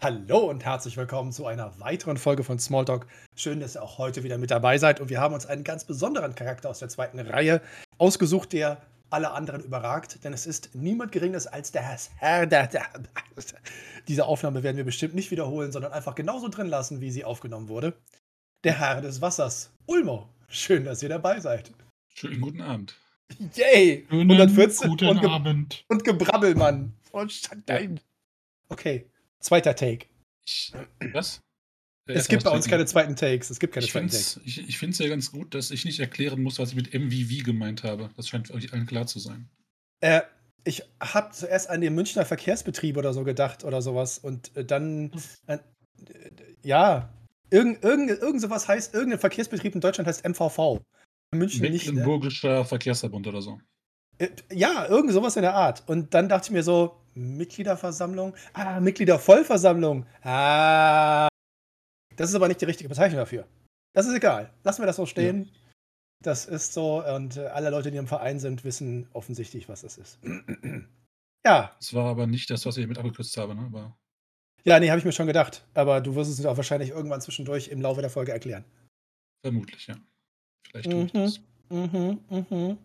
Hallo und herzlich willkommen zu einer weiteren Folge von Smalltalk. Schön, dass ihr auch heute wieder mit dabei seid. Und wir haben uns einen ganz besonderen Charakter aus der zweiten Reihe ausgesucht, der alle anderen überragt. Denn es ist niemand Geringeres als der Herr. Der, der, diese Aufnahme werden wir bestimmt nicht wiederholen, sondern einfach genauso drin lassen, wie sie aufgenommen wurde. Der Herr des Wassers, Ulmo. Schön, dass ihr dabei seid. Schönen guten Abend. Yay! Schönen 114 guten und, Abend. und Gebrabbel, Mann. Und Stein. Okay, zweiter Take. Ich, was? Es gibt bei uns keine zweiten Takes. Es gibt keine ich zweiten Takes. ich, ich finde es ja ganz gut, dass ich nicht erklären muss, was ich mit MVV gemeint habe. Das scheint euch allen klar zu sein. Äh, ich habe zuerst an den Münchner Verkehrsbetrieb oder so gedacht oder sowas und äh, dann, äh, äh, ja, irgend, irgend, irgend sowas heißt, irgendein Verkehrsbetrieb in Deutschland heißt MVV. In München nicht. Äh, Mecklenburgischer Verkehrsverbund oder so. Äh, ja, irgend sowas in der Art. Und dann dachte ich mir so, Mitgliederversammlung? Ah, Mitgliedervollversammlung. Ah. Das ist aber nicht die richtige Bezeichnung dafür. Das ist egal. Lassen wir das so stehen. Das ist so und äh, alle Leute, die im Verein sind, wissen offensichtlich, was das ist. ja, Das war aber nicht das, was ich mit abgekürzt habe, ne? Aber ja, nee, habe ich mir schon gedacht. Aber du wirst es auch wahrscheinlich irgendwann zwischendurch im Laufe der Folge erklären. vermutlich, ja. Vielleicht tue ich das. Mhm, mhm.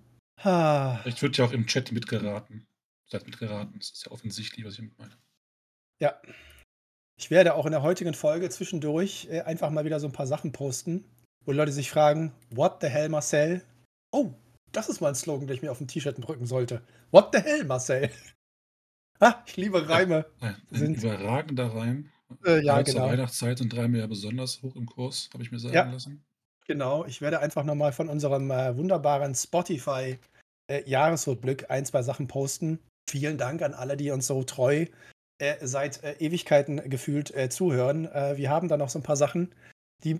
Ha. Vielleicht wird ja auch im Chat mitgeraten. Seid mitgeraten. Das ist ja offensichtlich, was ich damit meine. Ja. Ich werde auch in der heutigen Folge zwischendurch äh, einfach mal wieder so ein paar Sachen posten, wo Leute sich fragen, what the hell, Marcel? Oh, das ist mal ein Slogan, den ich mir auf dem T-Shirt drücken sollte. What the hell, Marcel? ah, ich liebe Reime. Ein, ein Sind- überragender Reim. Äh, ja, zur genau. Weihnachtszeit sind drei ja besonders hoch im Kurs, habe ich mir sagen Ja. lassen. Genau, ich werde einfach nochmal von unserem äh, wunderbaren Spotify-Jahresrückblick ein, zwei Sachen posten. Vielen Dank an alle, die uns so treu äh, seit äh, Ewigkeiten gefühlt äh, zuhören. Äh, wir haben da noch so ein paar Sachen, die äh,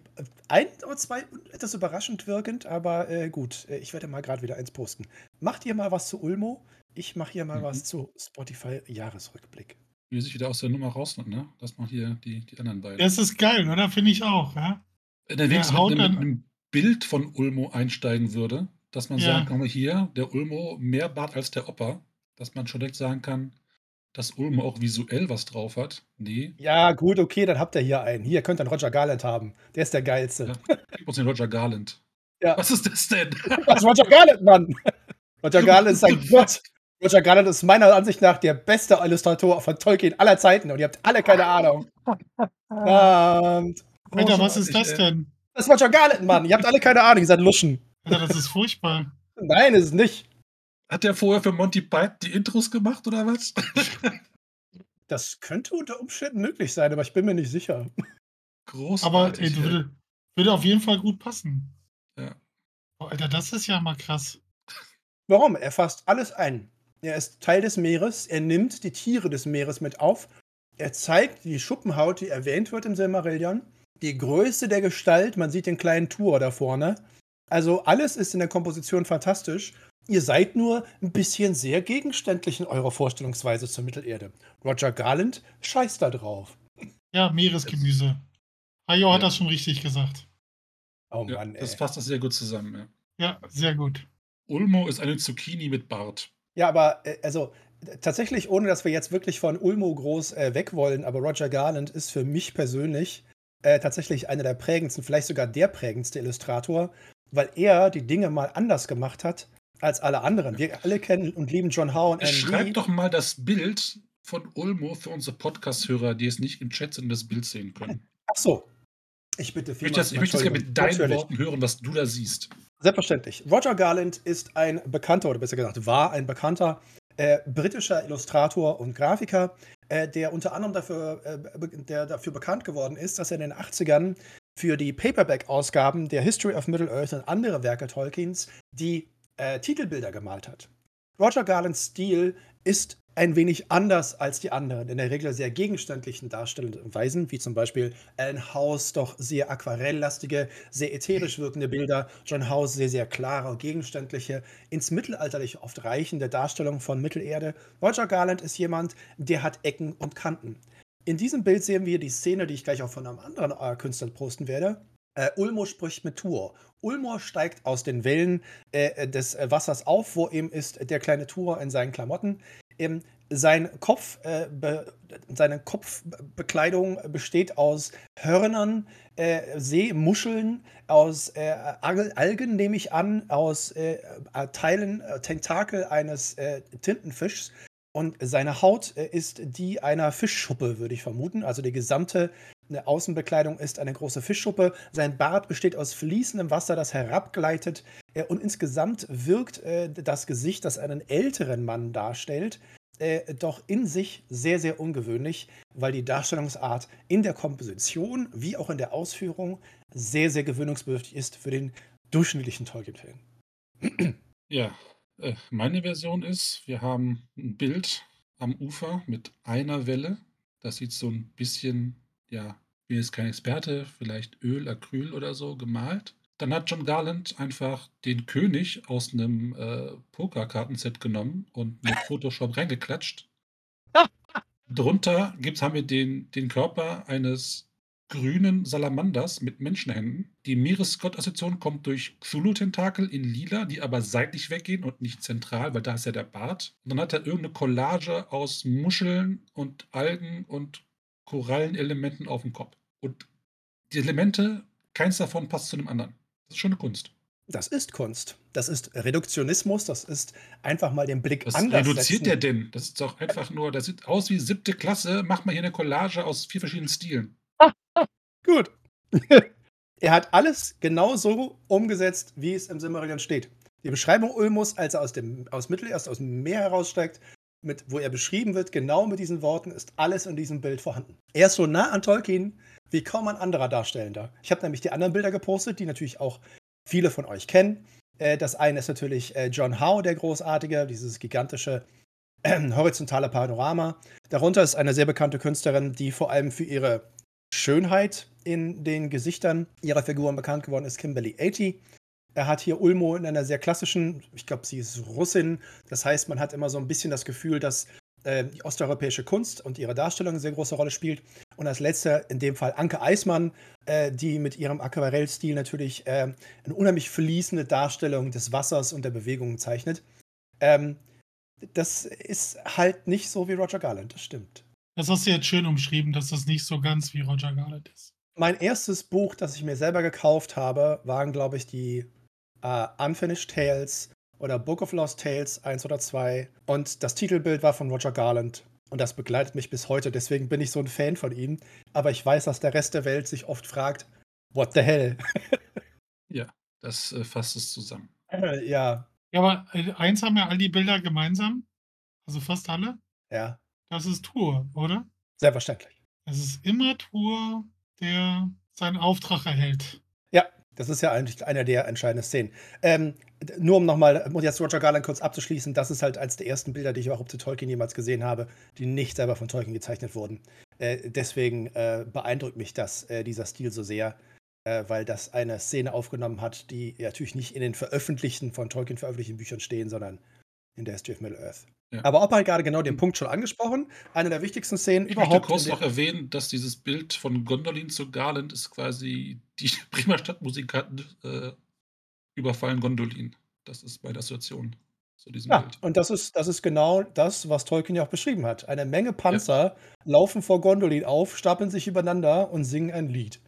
ein oder zwei etwas überraschend wirkend, aber äh, gut, äh, ich werde mal gerade wieder eins posten. Macht ihr mal was zu Ulmo? Ich mache hier mal Mhm. was zu Spotify-Jahresrückblick. Wie sich wieder aus der Nummer rausnimmt, ne? Das machen hier die, die anderen beiden. Das ist geil, oder? Finde ich auch, ja? Wenn er wenigstens haut mit, einem- einem Bild von Ulmo einsteigen würde, dass man Ja. sagen kann, hier, der Ulmo mehr Bart als der Opa, dass man schon direkt sagen kann, dass Ulmo auch visuell was drauf hat. Nee, Ja, gut, okay, dann habt ihr hier einen. Hier könnt ihr einen Roger Garland haben. Der ist der geilste. Ja. gib uns den Roger Garland. Ja. Was ist das denn? Was ist Roger Garland, Mann? Roger Garland ist ein Gott. Roger Garland ist meiner Ansicht nach der beste Illustrator von Tolkien aller Zeiten und ihr habt alle keine Ahnung. Alter, was ist ich, das denn? das ist Roger Garland, Mann. Ihr habt alle keine Ahnung, ihr seid Luschen. Alter, das ist furchtbar. Nein, ist es nicht. Hat der vorher für Monty Python die Intros gemacht oder was? Das könnte unter Umständen möglich sein, aber ich bin mir nicht sicher. Aber Großartig. ey, ey. würde, würde auf jeden Fall gut passen. Ja. Oh, Alter, das ist ja mal krass. Warum? Er fasst alles ein. Er ist Teil des Meeres, er nimmt die Tiere des Meeres mit auf, er zeigt die Schuppenhaut, die erwähnt wird im Silmarillion, die Größe der Gestalt, man sieht den kleinen Tour da vorne. Also alles ist in der Komposition fantastisch. Ihr seid nur ein bisschen sehr gegenständlich in eurer Vorstellungsweise zur Mittelerde. Roger Garland scheißt da drauf. Ja, Meeresgemüse. Ajo hat Ja. das schon richtig gesagt. Oh Ja, Mann, ey. das fasst das sehr gut zusammen. Ja. Ja, sehr gut. Ulmo ist eine Zucchini mit Bart. Ja, aber äh, also tatsächlich, ohne dass wir jetzt wirklich von Ulmo groß äh, weg wollen, aber Roger Garland ist für mich persönlich äh, tatsächlich einer der prägendsten, vielleicht sogar der prägendste Illustrator, weil er die Dinge mal anders gemacht hat als alle anderen. Wir alle kennen und lieben John Howe und Anne Schreib doch mal das Bild von Ulmo für unsere Podcast-Hörer, die es nicht im Chat sind und das Bild sehen können. Ach so. Ich bitte vielmals ich möchte das gerne mit deinen Natürlich. Worten hören, was du da siehst. Selbstverständlich. Roger Garland ist ein bekannter, oder besser gesagt, war ein bekannter äh, britischer Illustrator und Grafiker, äh, der unter anderem dafür, äh, der dafür bekannt geworden ist, dass er in den 80ern für die Paperback-Ausgaben der History of Middle-earth und andere Werke Tolkiens die äh, Titelbilder gemalt hat. Roger Garlands Stil ist ein wenig anders als die anderen, in der Regel sehr gegenständlichen darstellenden Weisen, wie zum Beispiel Alan House doch sehr aquarelllastige, sehr ätherisch wirkende Bilder, John House sehr, sehr klare und gegenständliche, ins Mittelalterliche oft reichende Darstellung von Mittelerde. Roger Garland ist jemand, der hat Ecken und Kanten. In diesem Bild sehen wir die Szene, die ich gleich auch von einem anderen äh, Künstler posten werde. Äh, Ulmo spricht mit Tur. Ulmo steigt aus den Wellen äh, des äh, Wassers auf, wo eben ist der kleine Tur in seinen Klamotten. Ähm, sein Kopf, äh, be, seine Kopfbekleidung besteht aus Hörnern, äh, Seemuscheln, aus äh, Algen, nehme ich an, aus äh, Teilen, äh, Tentakel eines äh, Tintenfischs. Und seine Haut ist die einer Fischschuppe, würde ich vermuten. Also die gesamte Außenbekleidung ist eine große Fischschuppe. Sein Bart besteht aus fließendem Wasser, das herabgleitet. Und insgesamt wirkt das Gesicht, das einen älteren Mann darstellt, äh, doch in sich sehr, sehr ungewöhnlich, weil die Darstellungsart in der Komposition wie auch in der Ausführung sehr, sehr gewöhnungsbedürftig ist für den durchschnittlichen Tolkien-Fan. Ja, äh, meine Version ist, wir haben ein Bild am Ufer mit einer Welle. Das sieht so ein bisschen, ja, ich bin jetzt kein Experte, vielleicht Öl, Acryl oder so gemalt. Dann hat John Garland einfach den König aus einem äh, Pokerkartenset genommen und mit Photoshop reingeklatscht. Drunter gibt's, haben wir den, den Körper eines grünen Salamanders mit Menschenhänden. Die Meeresgott-Assoziation kommt durch Cthulhu-Tentakel in lila, die aber seitlich weggehen und nicht zentral, weil da ist ja der Bart. Und dann hat er irgendeine Collage aus Muscheln und Algen und Korallenelementen auf dem Kopf. Und die Elemente, keins davon passt zu dem anderen. Das ist schon eine Kunst. Das ist Kunst. Das ist Reduktionismus. Das ist einfach mal den Blick Was anders reduziert setzen. der denn? Das ist doch einfach nur, das sieht aus wie siebte Klasse. Macht mal hier eine Collage aus vier verschiedenen Stilen. Gut. er hat alles genau so umgesetzt, wie es im Silmarillion steht. Die Beschreibung Ulmus, als er aus dem aus Mittelerde, aus dem Meer heraussteigt, mit, wo er beschrieben wird, genau mit diesen Worten, ist alles in diesem Bild vorhanden. Er ist so nah an Tolkien wie kaum ein anderer Darstellender. Ich habe nämlich die anderen Bilder gepostet, die natürlich auch viele von euch kennen. Äh, das eine ist natürlich äh, John Howe, der Großartige, dieses gigantische äh, horizontale Panorama. Darunter ist eine sehr bekannte Künstlerin, die vor allem für ihre Schönheit in den Gesichtern ihrer Figuren bekannt geworden ist, Kimberly 80. Er hat hier Ulmo in einer sehr klassischen, ich glaube, sie ist Russin. Das heißt, man hat immer so ein bisschen das Gefühl, dass äh, die osteuropäische Kunst und ihre Darstellung eine sehr große Rolle spielt. Und als letzter in dem Fall Anke Eismann, äh, die mit ihrem Aquarellstil natürlich äh, eine unheimlich fließende Darstellung des Wassers und der Bewegungen zeichnet. Ähm, das ist halt nicht so wie Roger Garland, das stimmt. Das hast du jetzt schön umschrieben, dass das nicht so ganz wie Roger Garland ist. Mein erstes Buch, das ich mir selber gekauft habe, waren, glaube ich, die äh, Unfinished Tales oder Book of Lost Tales 1 oder 2. Und das Titelbild war von Roger Garland. Und das begleitet mich bis heute. Deswegen bin ich so ein Fan von ihm. Aber ich weiß, dass der Rest der Welt sich oft fragt, what the hell? Ja, das äh, fasst es zusammen. Äh, ja, Ja, aber äh, eins haben ja all die Bilder gemeinsam, also fast alle. ja, Das ist Tour, oder? selbstverständlich. Es ist immer Tour, der seinen Auftrag erhält. Das ist ja eigentlich einer der entscheidenden Szenen. Ähm, nur um nochmal, um jetzt Roger Garland kurz abzuschließen, das ist halt eines der ersten Bilder, die ich überhaupt zu Tolkien jemals gesehen habe, die nicht selber von Tolkien gezeichnet wurden. Äh, deswegen äh, beeindruckt mich das, äh, dieser Stil so sehr, äh, weil das eine Szene aufgenommen hat, die natürlich nicht in den veröffentlichten, von Tolkien veröffentlichten Büchern stehen, sondern in der History of Middle-earth. Ja. Aber Opa hat gerade genau den Punkt schon angesprochen. Eine der wichtigsten Szenen Ich möchte überhaupt. kurz in noch der- erwähnen, dass dieses Bild von Gondolin zu Garland ist quasi die Bremer Stadtmusikanten äh, überfallen Gondolin. Das ist meine Assoziation zu diesem Ja, Bild. und das ist, das ist genau das, was Tolkien ja auch beschrieben hat. Eine Menge Panzer laufen vor Gondolin auf, stapeln sich übereinander und singen ein Lied.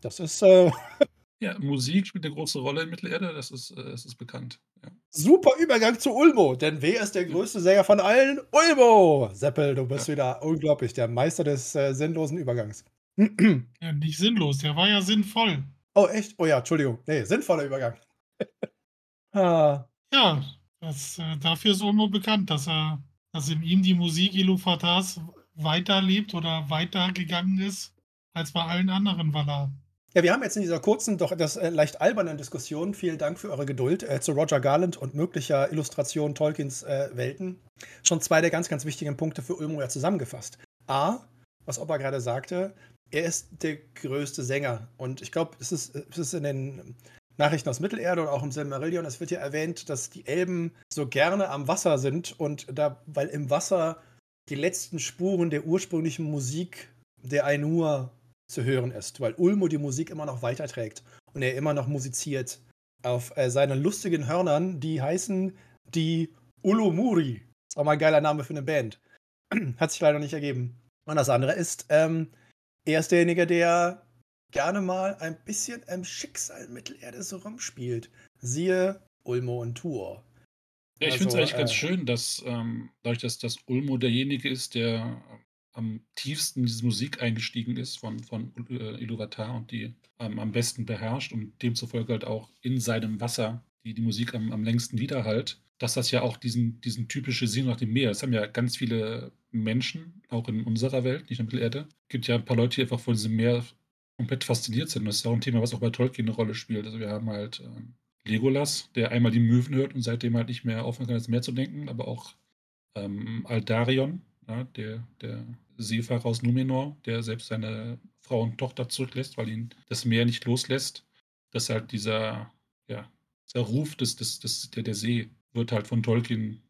Das ist äh, Ja, Musik spielt eine große Rolle in Mittelerde, das ist, äh, das ist bekannt. Ja. super Übergang zu Ulmo, denn wer ist der größte Sänger von allen? Ulmo! Seppel, du bist Ja. wieder unglaublich, der Meister des äh, sinnlosen Übergangs. Ja, nicht sinnlos, der war ja sinnvoll. oh, echt? Oh ja, Entschuldigung. Nee, sinnvoller Übergang. ah, Ja, das, äh, dafür ist Ulmo bekannt, dass er, dass in ihm die Musik Iluvatars weiterlebt oder weitergegangen ist als bei allen anderen Valar. Ja, wir haben jetzt in dieser kurzen, doch etwas äh, leicht albernen Diskussion, vielen Dank für eure Geduld, äh, zu Roger Garland und möglicher Illustration Tolkiens äh, Welten, schon zwei der ganz, ganz wichtigen Punkte für Ulmo ja zusammengefasst. A, was Opa gerade sagte, er ist der größte Sänger. Und ich glaube, es ist, es ist in den Nachrichten aus Mittelerde und auch im Silmarillion, es wird ja erwähnt, dass die Elben so gerne am Wasser sind und da, weil im Wasser die letzten Spuren der ursprünglichen Musik der Ainur zu hören ist, weil Ulmo die Musik immer noch weiterträgt und er immer noch musiziert auf äh, seinen lustigen Hörnern, die heißen die Ulumuri. Ist auch mal ein geiler Name für eine Band. hat sich leider nicht ergeben. Und das andere ist, ähm, er ist derjenige, der gerne mal ein bisschen im Schicksal Mittelerde so rumspielt. Siehe Ulmo und Tour. Ja, ich also, finde es eigentlich äh, ganz schön, dass ähm, dadurch, dass das Ulmo derjenige ist, der am tiefsten in diese Musik eingestiegen ist von, von äh, Iluvatar und die ähm, am besten beherrscht und demzufolge halt auch in seinem Wasser die, die Musik am, am längsten widerhallt, dass das ja auch diesen, diesen typische Sinn nach dem Meer, das haben ja ganz viele Menschen, auch in unserer Welt, nicht in der Mittelerde, gibt ja ein paar Leute, die einfach von diesem Meer komplett fasziniert sind. Das ist ja auch ein Thema, was auch bei Tolkien eine Rolle spielt. Also wir haben halt äh, Legolas, der einmal die Möwen hört und seitdem halt nicht mehr aufhören kann, ins Meer zu denken, aber auch ähm, Aldarion, ja, der, der Seefahrer aus Numenor, der selbst seine Frau und Tochter zurücklässt, weil ihn das Meer nicht loslässt. Dass halt dieser, ja, dieser Ruf des, des, des, der, der See wird halt von Tolkien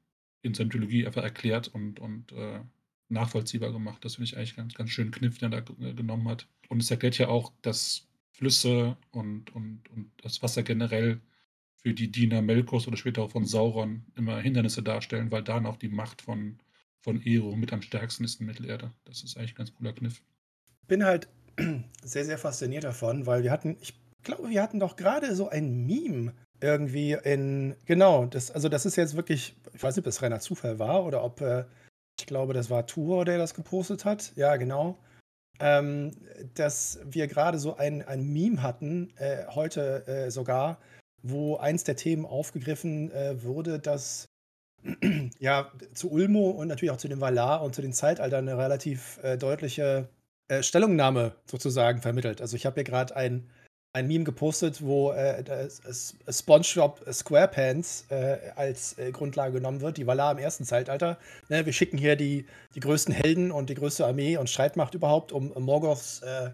in seiner Mythologie einfach erklärt und, und äh, nachvollziehbar gemacht. Das finde ich eigentlich ganz, ganz schön Kniff, den er da äh, genommen hat. Und es erklärt ja auch, dass Flüsse und, und, und das Wasser generell für die Diener Melkos oder später auch von Sauron immer Hindernisse darstellen, weil dann auch die Macht von, von Ero mit am stärksten ist in Mittelerde. Das ist eigentlich ein ganz cooler Kniff. Bin halt sehr, sehr fasziniert davon, weil wir hatten, ich glaube, wir hatten doch gerade so ein Meme irgendwie in, genau, das, also das ist jetzt wirklich, ich weiß nicht, ob es reiner Zufall war oder ob, äh, ich glaube, das war Tour, der das gepostet hat. Ja, genau. Ähm, dass wir gerade so ein, ein Meme hatten, äh, heute äh, sogar, wo eins der Themen aufgegriffen äh, wurde, dass ja zu Ulmo und natürlich auch zu dem Valar und zu den Zeitaltern eine relativ äh, deutliche äh, Stellungnahme sozusagen vermittelt. Also ich habe hier gerade ein ein Meme gepostet, wo äh, SpongeBob SquarePants äh, als äh, Grundlage genommen wird, die Valar im ersten Zeitalter. Ne, wir schicken hier die, die größten Helden und die größte Armee und Streitmacht überhaupt, um Morgoths äh,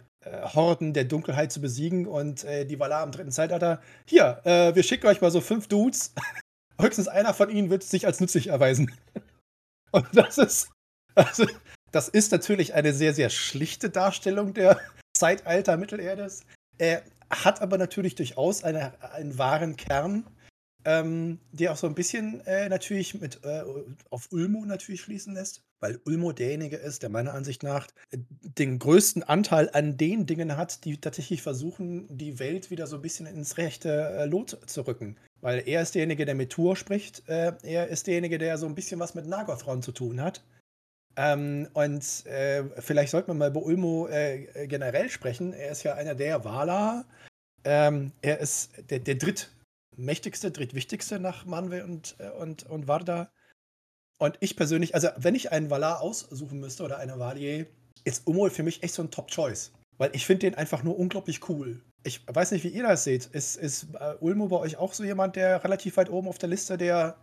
Horden der Dunkelheit zu besiegen und die Valar im dritten Zeitalter. Hier, wir schicken euch mal so fünf Dudes. Höchstens einer von ihnen wird sich als nützlich erweisen. und das ist, also, das ist natürlich eine sehr, sehr schlichte Darstellung der Zeitalter Mittelerdes. Äh, hat aber natürlich durchaus eine, einen wahren Kern, ähm, der auch so ein bisschen äh, natürlich mit äh, auf Ulmo natürlich schließen lässt, weil Ulmo derjenige ist, der meiner Ansicht nach äh, den größten Anteil an den Dingen hat, die tatsächlich versuchen, die Welt wieder so ein bisschen ins rechte äh, Lot zu rücken. Weil er ist derjenige, der mit Tour spricht, äh, er ist derjenige, der so ein bisschen was mit Nagothron zu tun hat. Ähm, und äh, vielleicht sollte man mal über Ulmo generell sprechen. Er ist ja einer der Wala, ähm, er ist der, der drittmächtigste, drittwichtigste nach Manwe und, äh, und, und Varda. Und ich persönlich, also wenn ich einen Valar aussuchen müsste oder eine Valier, ist Umol für mich echt so ein Top-Choice. Weil ich finde den einfach nur unglaublich cool. Ich weiß nicht, wie ihr das seht. Ist, ist uh, Ulmo bei euch auch so jemand, der relativ weit oben auf der Liste der,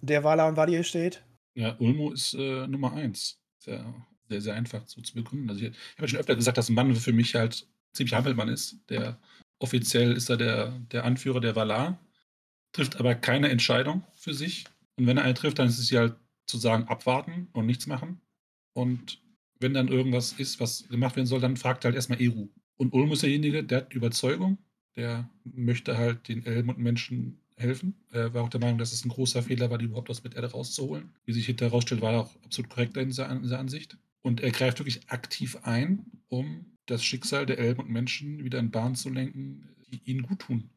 der Valar und Valier steht? Ja, Ulmo ist äh, Nummer eins. Sehr, sehr, sehr einfach so zu begründen. Also ich, ich habe schon öfter gesagt, dass Mann für mich halt ziemlich Hampelmann ist, der Offiziell ist er der, der Anführer der Valar, trifft aber keine Entscheidung für sich. Und wenn er eine trifft, dann ist es ja halt zu sagen, abwarten und nichts machen. Und wenn dann irgendwas ist, was gemacht werden soll, dann fragt er halt erstmal Eru. Und Ulm ist derjenige, der hat Überzeugung, der möchte halt den Elben und Menschen helfen. Er war auch der Meinung, dass es ein großer Fehler war, die überhaupt aus Erde rauszuholen. Wie sich hinterher herausstellt, war er auch absolut korrekt in dieser Ansicht. Und er greift wirklich aktiv ein, um das Schicksal der Elben und Menschen wieder in Bahn zu lenken, die ihnen gut tun.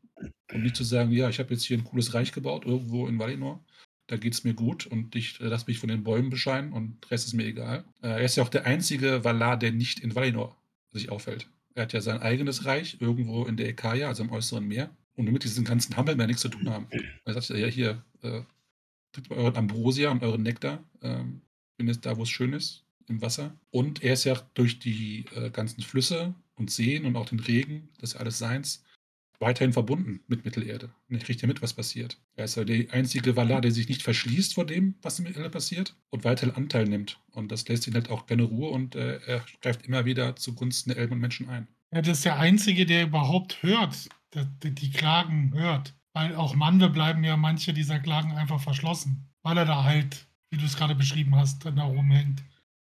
Und nicht zu sagen, ja, ich habe jetzt hier ein cooles Reich gebaut, irgendwo in Valinor, da geht es mir gut und ich äh, lasse mich von den Bäumen bescheiden und Rest ist mir egal. Äh, er ist ja auch der einzige Valar, der nicht in Valinor sich aufhält. Er hat ja sein eigenes Reich irgendwo in der Ekaya, also im äußeren Mehr, und mit diesen ganzen Hampeln mehr nichts zu tun haben. Er sagt ja, hier, äh, trinkt mal euren Ambrosia und euren Nektar. Ähm, bin jetzt da, wo es schön ist im Wasser. Und er ist ja durch die äh, ganzen Flüsse und Seen und auch den Regen, das ist alles seins, weiterhin verbunden mit Mittelerde. Und er kriegt ja mit, was passiert. Er ist ja der einzige Valar, der sich nicht verschließt vor dem, was in Mittelerde passiert und weiterhin Anteil nimmt. Und das lässt ihn halt auch keine Ruhe und äh, er greift immer wieder zugunsten der Elben und Menschen ein. Ja, das ist der Einzige, der überhaupt hört, der, die Klagen hört. Weil auch Manwe bleiben ja manche dieser Klagen einfach verschlossen, weil er da halt, wie du es gerade beschrieben hast, da rumhängt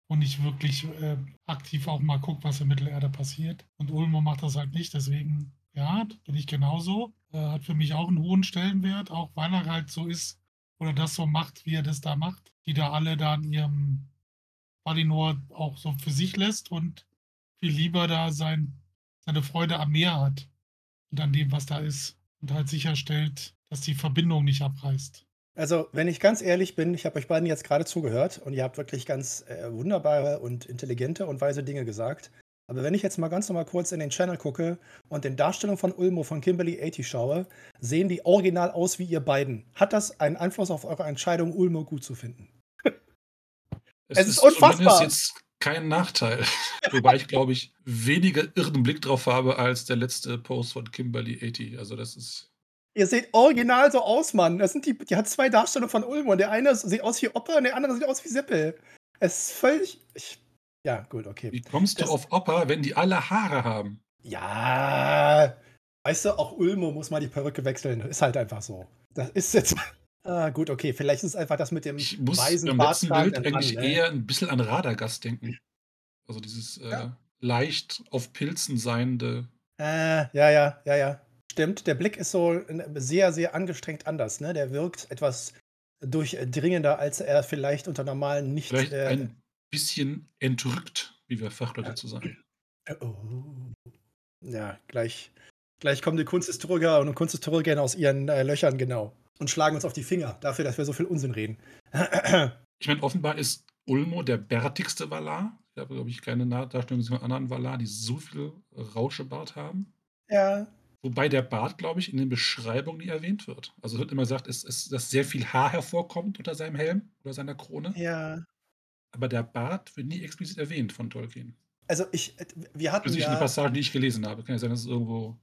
und nicht wirklich äh, aktiv auch mal guckt, was in Mittelerde passiert. Und Ulmo macht das halt nicht, deswegen, ja, bin ich genauso. Äh, hat für mich auch einen hohen Stellenwert, auch weil er halt so ist oder das so macht, wie er das da macht. Die da alle da in ihrem Valinor auch so für sich lässt und viel lieber da sein, seine Freude am Meer hat und an dem, was da ist und halt sicherstellt, dass die Verbindung nicht abreißt. Also, wenn ich ganz ehrlich bin, ich habe euch beiden jetzt gerade zugehört und ihr habt wirklich ganz äh, wunderbare und intelligente und weise Dinge gesagt. Aber wenn ich jetzt mal ganz normal kurz in den Channel gucke und den Darstellungen von Ulmo von Kimberly 80 schaue, sehen die original aus wie ihr beiden. Hat das einen Einfluss auf eure Entscheidung, Ulmo gut zu finden? Es, es ist, ist unfassbar. jetzt kein Nachteil. Wobei ich, glaube ich, weniger irren Blick drauf habe als der letzte Post von Kimberly 80. Also das ist. Ihr seht original so aus, Mann. Das sind die, die hat zwei Darstellungen von Ulmo. Der eine sieht aus wie Opa und der andere sieht aus wie Seppel. Es ist völlig. Ich, ja, gut, okay. Wie kommst du das, auf Opa, wenn die alle Haare haben? Ja, weißt du, auch Ulmo muss mal die Perücke wechseln. Ist halt einfach so. Das ist jetzt. Ah, gut, okay. Vielleicht ist es einfach das mit dem ich muss weißen Bart. Bild eigentlich Mann, ne? eher ein bisschen an Radagast denken. Also dieses ja. äh, leicht auf Pilzen seiende. Äh, ja, ja, ja, ja. Stimmt, der Blick ist so sehr, sehr angestrengt anders. Ne? Der wirkt etwas durchdringender, als er vielleicht unter normalen nicht. Vielleicht äh, ein bisschen entrückt, wie wir Fachleute zu sagen. Äh, oh. Ja, gleich, gleich kommen die Kunsthistoriker und Kunsthistoriker aus ihren äh, Löchern, genau. Und schlagen uns auf die Finger dafür, dass wir so viel Unsinn reden. ich meine, offenbar ist Ulmo der bärtigste Valar. Ich habe, glaube ich, keine Darstellung von anderen Valar, die so viel Rauschebart haben. Ja. Wobei der Bart, glaube ich, in den Beschreibungen nie erwähnt wird. Also es wird immer gesagt, es, es, dass sehr viel Haar hervorkommt unter seinem Helm oder seiner Krone. Ja. Aber der Bart wird nie explizit erwähnt von Tolkien. Also ich, wir hatten Das ist ja, eine Passage, die ich gelesen habe. Kann ja sein, dass es irgendwo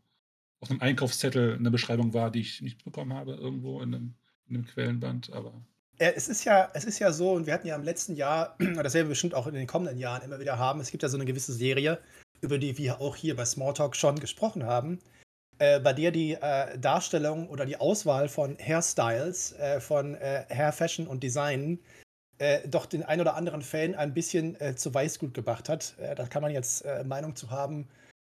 auf einem Einkaufszettel eine Beschreibung war, die ich nicht bekommen habe, irgendwo in einem, in einem Quellenband, aber. Es ist, ja, es ist ja so, und wir hatten ja im letzten Jahr, und das werden wir bestimmt auch in den kommenden Jahren immer wieder haben, es gibt ja so eine gewisse Serie, über die wir auch hier bei Smalltalk schon gesprochen haben, äh, bei der die äh, Darstellung oder die Auswahl von Hairstyles, äh, von äh, Hair Fashion und Design äh, doch den ein oder anderen Fan ein bisschen äh, zu Weißgut gebracht hat. da kann man jetzt Meinung zu haben,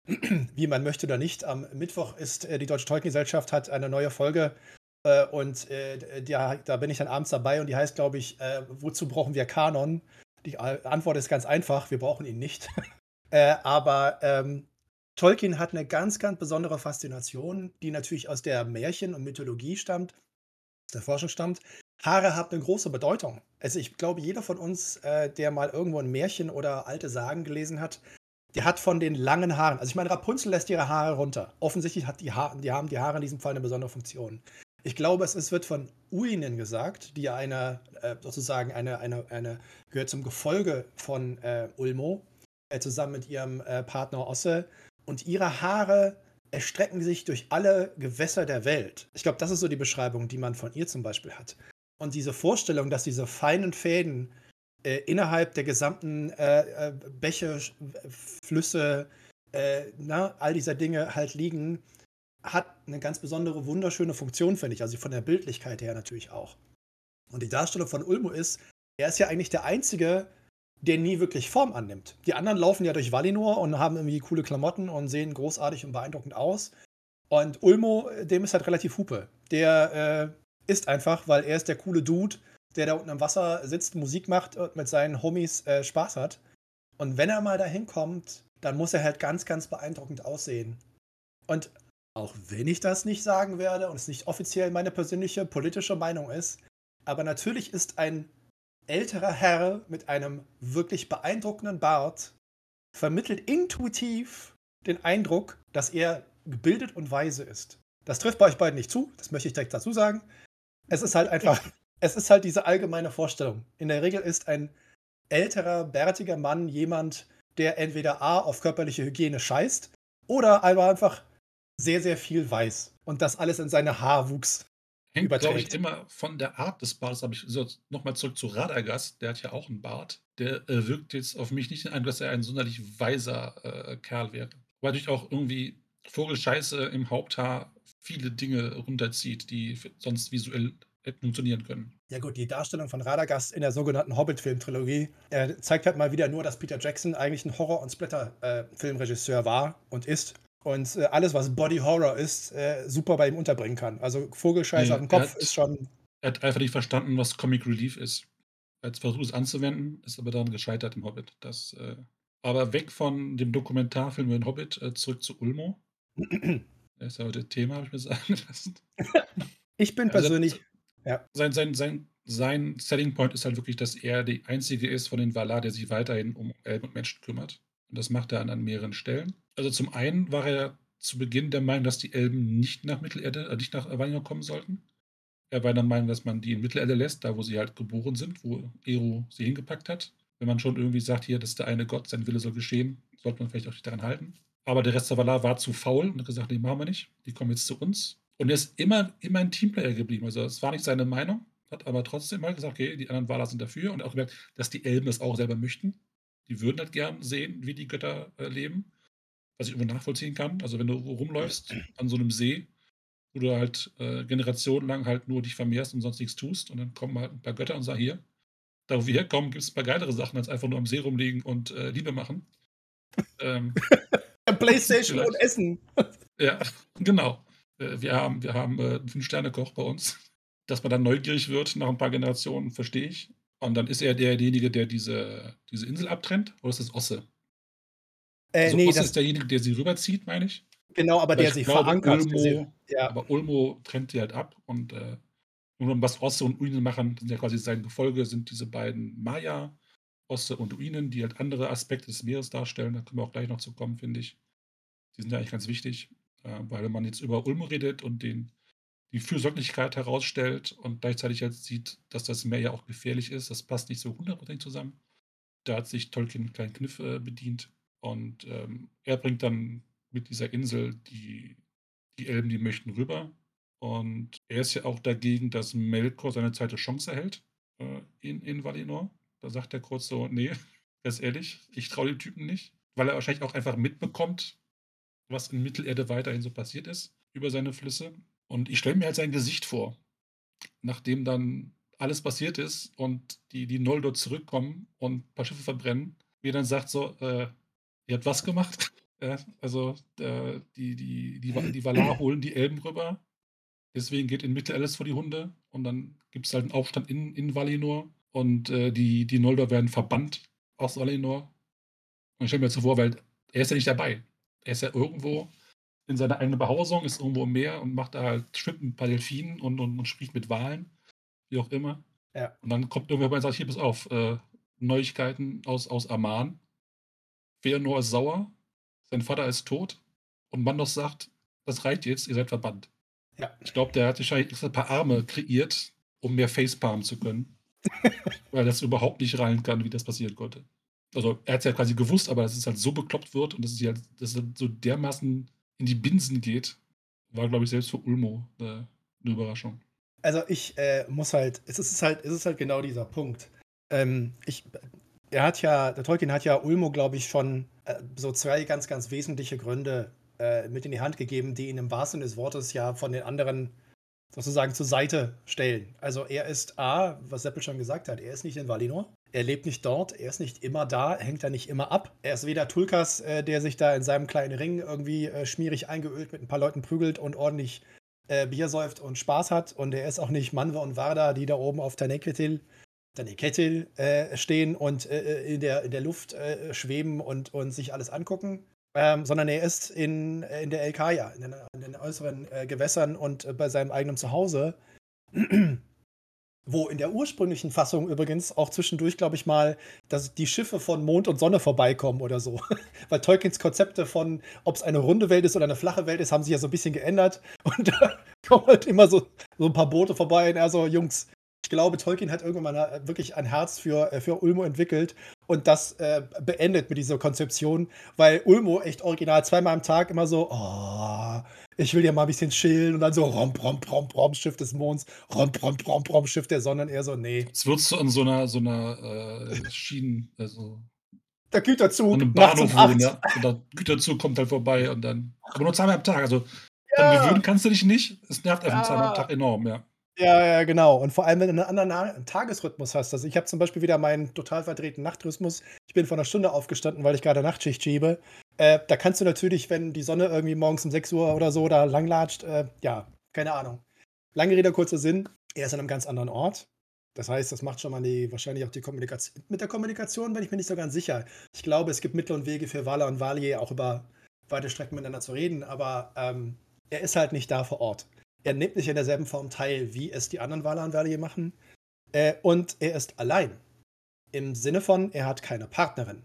wie man möchte oder nicht. Am Mittwoch ist äh, die Deutsche Tolkien-Gesellschaft hat eine neue Folge äh, und äh, ja, da bin ich dann abends dabei und die heißt, glaube ich, äh, wozu brauchen wir Kanon? Die Antwort ist ganz einfach, wir brauchen ihn nicht. Äh, aber ähm, Tolkien hat eine ganz, ganz besondere Faszination, die natürlich aus der Märchen- und Mythologie stammt, aus der Forschung stammt. Haare haben eine große Bedeutung. Also ich glaube, jeder von uns, äh, der mal irgendwo ein Märchen oder alte Sagen gelesen hat, die hat von den langen Haaren, also ich meine, Rapunzel lässt ihre Haare runter. Offensichtlich hat die, ha die haben die Haare in diesem Fall eine besondere Funktion. Ich glaube, es, es wird von Uinen gesagt, die eine, äh, sozusagen eine, eine, eine, gehört zum Gefolge von äh, Ulmo, äh, zusammen mit ihrem äh, Partner Osse. Und ihre Haare erstrecken sich durch alle Gewässer der Welt. Ich glaube, das ist so die Beschreibung, die man von ihr zum Beispiel hat. Und diese Vorstellung, dass diese feinen Fäden äh, innerhalb der gesamten äh, äh Bäche, Flüsse, äh, na, all dieser Dinge halt liegen, hat eine ganz besondere, wunderschöne Funktion, finde ich. Also von der Bildlichkeit her natürlich auch. Und die Darstellung von Ulmo ist, er ist ja eigentlich der Einzige, der nie wirklich Form annimmt. Die anderen laufen ja durch Valinor und haben irgendwie coole Klamotten und sehen großartig und beeindruckend aus. Und Ulmo, dem ist halt relativ Hupe. Der äh, ist einfach, weil er ist der coole Dude, der da unten am Wasser sitzt, Musik macht und mit seinen Homies äh, Spaß hat. Und wenn er mal dahin kommt, dann muss er halt ganz, ganz beeindruckend aussehen. Und auch wenn ich das nicht sagen werde und es nicht offiziell meine persönliche politische Meinung ist, aber natürlich ist ein älterer Herr mit einem wirklich beeindruckenden Bart vermittelt intuitiv den Eindruck, dass er gebildet und weise ist. Das trifft bei euch beiden nicht zu, das möchte ich direkt dazu sagen. Es ist halt einfach es ist halt diese allgemeine Vorstellung. In der Regel ist ein älterer, bärtiger Mann jemand, der entweder A auf körperliche Hygiene scheißt oder einfach sehr, sehr viel weiß und das alles in seine Haarwuchs Hängt, glaube ich, immer von der Art des Bartes. Aber ich so, nochmal zurück zu Radagast, der hat ja auch einen Bart. Der äh, wirkt jetzt auf mich nicht Eindruck, dass er ein sonderlich weiser äh, Kerl wäre. Weil natürlich auch irgendwie Vogelscheiße im Haupthaar viele Dinge runterzieht, die sonst visuell funktionieren können. Ja gut, die Darstellung von Radagast in der sogenannten Hobbit-Film-Trilogie äh, zeigt halt mal wieder nur, dass Peter Jackson eigentlich ein Horror- und Splatter-Filmregisseur äh, war und ist. Und äh, alles, was Body Horror ist, äh, super bei ihm unterbringen kann. Also Vogelscheiß nee, auf dem Kopf hat, ist schon. Er hat einfach nicht verstanden, was Comic Relief ist. als Versuch, es anzuwenden, ist aber daran gescheitert im Hobbit. Das, äh, aber weg von dem Dokumentarfilm über den Hobbit, äh, zurück zu Ulmo. Das ist ja heute Thema, habe ich mir sagen lassen. Ich bin Also, persönlich. Ja. sein, sein, sein, sein Selling Point ist halt wirklich, dass er die einzige ist von den Valar, der sich weiterhin um Elben und Menschen kümmert. Und das macht er an, an mehreren Stellen. Also zum einen war er zu Beginn der Meinung, dass die Elben nicht nach Mittelerde, äh, nicht nach Valinor kommen sollten. Er war der Meinung, dass man die in Mittelerde lässt, da wo sie halt geboren sind, wo Eru sie hingepackt hat. Wenn man schon irgendwie sagt, hier, das ist der eine Gott, sein Wille soll geschehen, sollte man vielleicht auch nicht daran halten. Aber der Rest der Valar war zu faul und hat gesagt, nee, machen wir nicht. Die kommen jetzt zu uns. Und er ist immer, immer ein Teamplayer geblieben. Also es war nicht seine Meinung, hat aber trotzdem mal gesagt, okay, die anderen Valar sind dafür und auch gemerkt, dass die Elben das auch selber möchten. Die würden halt gern sehen, wie die Götter äh, leben. Was ich irgendwo nachvollziehen kann. Also wenn du rumläufst an so einem See, wo du halt äh, generationenlang halt nur dich vermehrst und sonst nichts tust und dann kommen halt ein paar Götter und sagen, hier, da wo wir herkommen, gibt es ein paar geilere Sachen, als einfach nur am See rumliegen und äh, Liebe machen. ähm, Playstation und. Essen. ja, genau. Äh, Wir haben, wir haben äh, einen Fünf-Sterne-Koch bei uns. Dass man dann neugierig wird nach ein paar Generationen, verstehe ich. Und dann ist er derjenige, der diese, diese Insel abtrennt. Oder ist das Osse? Äh, Also nee, Osse das, ist derjenige, der sie rüberzieht, meine ich. genau, aber Aber der ich sich glaube, verankert. Ulmo- Sie- ja. Aber Ulmo trennt die halt ab. Und äh, nur was Osse und Uinen machen, sind ja quasi sein Gefolge, sind diese beiden Maya, Osse und Uinen, die halt andere Aspekte des Meeres darstellen. Da können wir auch gleich noch zu kommen, finde ich. Die sind ja eigentlich ganz wichtig. Äh, weil man jetzt über Ulmo redet und den, die Fürsorglichkeit herausstellt und gleichzeitig halt sieht, dass das Meer ja auch gefährlich ist, das passt nicht so hundertprozentig zusammen. Da hat sich Tolkien einen kleinen Kniff äh, bedient. Und ähm, er bringt dann mit dieser Insel die, die Elben, die möchten, rüber. Und er ist ja auch dagegen, dass Melkor seine zweite Chance erhält äh, in, in Valinor. Da sagt er kurz so, nee, ganz ehrlich, ich traue dem Typen nicht. Weil er wahrscheinlich auch einfach mitbekommt, was in Mittelerde weiterhin so passiert ist über seine Flüsse. Und ich stelle mir halt sein Gesicht vor, nachdem dann alles passiert ist und die, die Noldor zurückkommen und ein paar Schiffe verbrennen, wie er dann sagt so, äh, ihr habt was gemacht? Ja, also äh, die, die, die, Va- die Valar holen die Elben rüber, deswegen geht in Mitte alles vor die Hunde und dann gibt es halt einen Aufstand in, in Valinor und äh, die, die Noldor werden verbannt aus Valinor. Und ich stelle mir jetzt so vor, weil er ist ja nicht dabei. Er ist ja irgendwo in seiner eigenen Behausung, ist irgendwo im Meer und macht da halt, schwimmt ein paar Delfinen und, und, und spricht mit Walen, wie auch immer. Ja. Und dann kommt irgendwer und sagt, hier, pass auf, äh, Neuigkeiten aus, aus Amman. Feanor ist sauer, sein Vater ist tot und Mandos sagt, das reicht jetzt, ihr seid verbannt. Ja. Ich glaube, der hat wahrscheinlich ein paar Arme kreiert, um mehr Facepalm zu können. weil das überhaupt nicht rein kann, wie das passieren konnte. Also er hat es ja quasi gewusst, aber dass es halt so bekloppt wird und dass es halt, dass es so dermaßen in die Binsen geht, war, glaube ich, selbst für Ulmo äh, eine Überraschung. Also ich äh, muss halt, es ist halt, es ist halt genau dieser Punkt. Ähm, ich, er hat ja, der Tolkien hat ja Ulmo, glaube ich, schon äh, so zwei ganz, ganz wesentliche Gründe äh, mit in die Hand gegeben, die ihn im wahrsten Sinne des Wortes ja von den anderen sozusagen zur Seite stellen. Also er ist A, was Seppel schon gesagt hat, er ist nicht in Valinor. Er lebt nicht dort, er ist nicht immer da, hängt da nicht immer ab. Er ist weder Tulkas, äh, der sich da in seinem kleinen Ring irgendwie äh, schmierig eingeölt mit ein paar Leuten prügelt und ordentlich äh, Bier säuft und Spaß hat. Und er ist auch nicht Manwe und Varda, die da oben auf Taneketil, Taneketil äh, stehen und äh, in, der, in der Luft äh, schweben und, und sich alles angucken. Ähm, sondern er ist in, in der Elkaya, in den, in den äußeren äh, Gewässern und äh, bei seinem eigenen Zuhause. Wo in der ursprünglichen Fassung übrigens auch zwischendurch, glaube ich mal, dass die Schiffe von Mond und Sonne vorbeikommen oder so. Weil Tolkiens Konzepte von, ob es eine runde Welt ist oder eine flache Welt ist, haben sich ja so ein bisschen geändert. Und da kommen halt immer so, so ein paar Boote vorbei und er so, Jungs, glaube, Tolkien hat irgendwann mal äh, wirklich ein Herz für, äh, für Ulmo entwickelt und das äh, beendet mit dieser Konzeption, weil Ulmo echt original zweimal am Tag immer so, oh, ich will ja mal ein bisschen chillen und dann so romp, romp, romp, romp, Schiff des Monds, romp, romp, romp, romp, Schiff der Sonne und er so, nee. Es wird so an so einer, so einer äh, Schienen, also Der Güterzug, an einem Bahnhof wohnen, ja. Und der Güterzug kommt halt vorbei und dann. Aber nur zweimal am Tag. Also dann Ja. gewöhnen kannst du dich nicht. Es nervt einfach Ja. zweimal am Tag enorm, ja. Ja, ja, genau. Und vor allem, wenn du einen anderen Tagesrhythmus hast. Also ich habe zum Beispiel wieder meinen total verdrehten Nachtrhythmus. Ich bin vor einer Stunde aufgestanden, weil ich gerade Nachtschicht schiebe. Äh, da kannst du natürlich, wenn die Sonne irgendwie morgens um 6 Uhr oder so da langlatscht, äh, ja, keine Ahnung. Lange Rede, kurzer Sinn. Er ist an einem ganz anderen Ort. Das heißt, das macht schon mal die, wahrscheinlich auch die Kommunikation. Mit der Kommunikation bin ich mir nicht so ganz sicher. Ich glaube, es gibt Mittel und Wege für Waller und Valier auch über weite Strecken miteinander zu reden, aber ähm, er ist halt nicht da vor Ort. Er nimmt nicht in derselben Form teil, wie es die anderen Valier machen. Äh, und er ist allein. Im Sinne von, er hat keine Partnerin.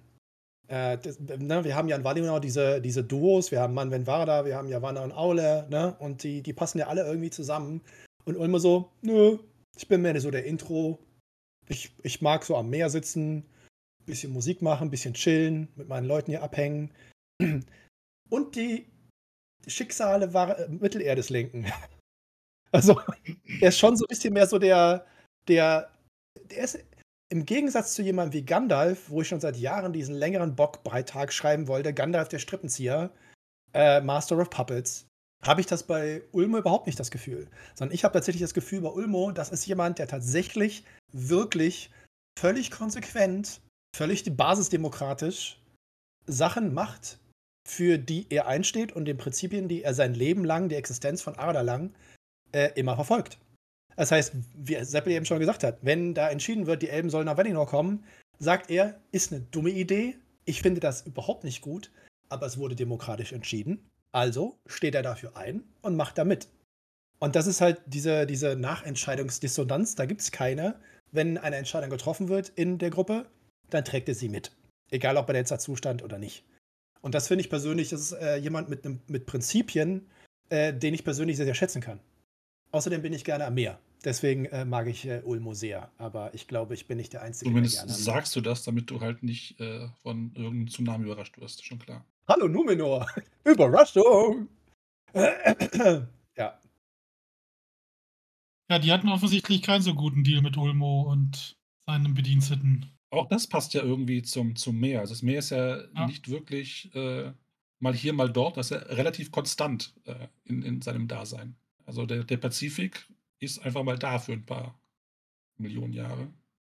Äh, das, ne, wir haben ja in Valinor diese, diese Duos, wir haben Manwen Varda, wir haben Yavanna und Aule, ne? Und die, die passen ja alle irgendwie zusammen. Und Ulmer so, nö, ich bin mehr so der Intro. Ich, ich mag so am Meer sitzen, bisschen Musik machen, bisschen chillen, mit meinen Leuten hier abhängen. Und die Schicksale war, äh, Mittelerdes lenken. Also, er ist schon so ein bisschen mehr so der, der, der ist im Gegensatz zu jemandem wie Gandalf, wo ich schon seit Jahren diesen längeren Bockbeitrag schreiben wollte, Gandalf der Strippenzieher, äh, Master of Puppets, habe ich das bei Ulmo überhaupt nicht das Gefühl. Sondern ich habe tatsächlich das Gefühl bei Ulmo, das ist jemand, der tatsächlich wirklich völlig konsequent, völlig basisdemokratisch Sachen macht, für die er einsteht und den Prinzipien, die er sein Leben lang, die Existenz von Arda lang, äh, immer verfolgt. Das heißt, wie Seppel eben schon gesagt hat, wenn da entschieden wird, die Elben sollen nach Valinor kommen, sagt er, ist eine dumme Idee. Ich finde das überhaupt nicht gut, aber es wurde demokratisch entschieden. Also steht er dafür ein und macht da mit. Und das ist halt diese, diese Nachentscheidungsdissonanz, da gibt es keine. Wenn eine Entscheidung getroffen wird in der Gruppe, dann trägt er sie mit. Egal, ob er jetzt dazu stand oder nicht. Und das finde ich persönlich, das ist äh, jemand mit, mit Prinzipien, äh, den ich persönlich sehr, sehr schätzen kann. Außerdem bin ich gerne am Meer. Deswegen äh, mag ich äh, Ulmo sehr. Aber ich glaube, ich bin nicht der Einzige. Zumindest der sagst du das, damit du halt nicht äh, von irgendeinem Tsunami überrascht wirst. Schon klar. Hallo Numenor! Überraschung! ja. Ja, die hatten offensichtlich keinen so guten Deal mit Ulmo und seinen Bediensteten. Auch das passt ja irgendwie zum, zum Meer. Also das Meer ist ja, ja. nicht wirklich äh, mal hier, mal dort. Das ist ja relativ konstant äh, in, in seinem Dasein. Also der, der Pazifik ist einfach mal da für ein paar Millionen Jahre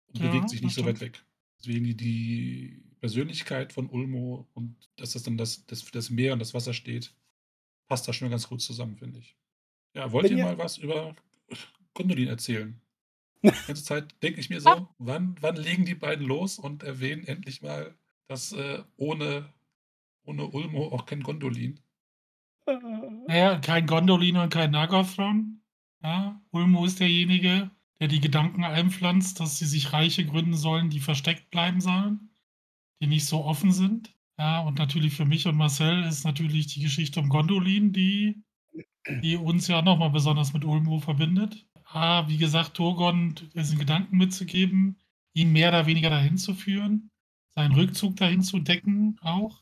und ja, bewegt sich nicht so weit weg. Deswegen die, die Persönlichkeit von Ulmo und dass das dann das, das, das Meer und das Wasser steht, passt da schon ganz gut zusammen, finde ich. Ja, wollt Wenn ihr mal was über Gondolin erzählen? Die ganze Zeit denke ich mir so, wann, wann legen die beiden los und erwähnen endlich mal, dass äh, ohne, ohne Ulmo auch kein Gondolin. Naja, kein Gondolin und kein Nagathron. Ja, Ulmo ist derjenige, der die Gedanken einpflanzt, dass sie sich Reiche gründen sollen, die versteckt bleiben sollen, die nicht so offen sind. Ja, und natürlich für mich und Marcel ist natürlich die Geschichte um Gondolin, die, die uns ja nochmal besonders mit Ulmo verbindet. Ah, wie gesagt, Turgon diesen Gedanken mitzugeben, ihn mehr oder weniger dahin zu führen, seinen Rückzug dahin zu decken auch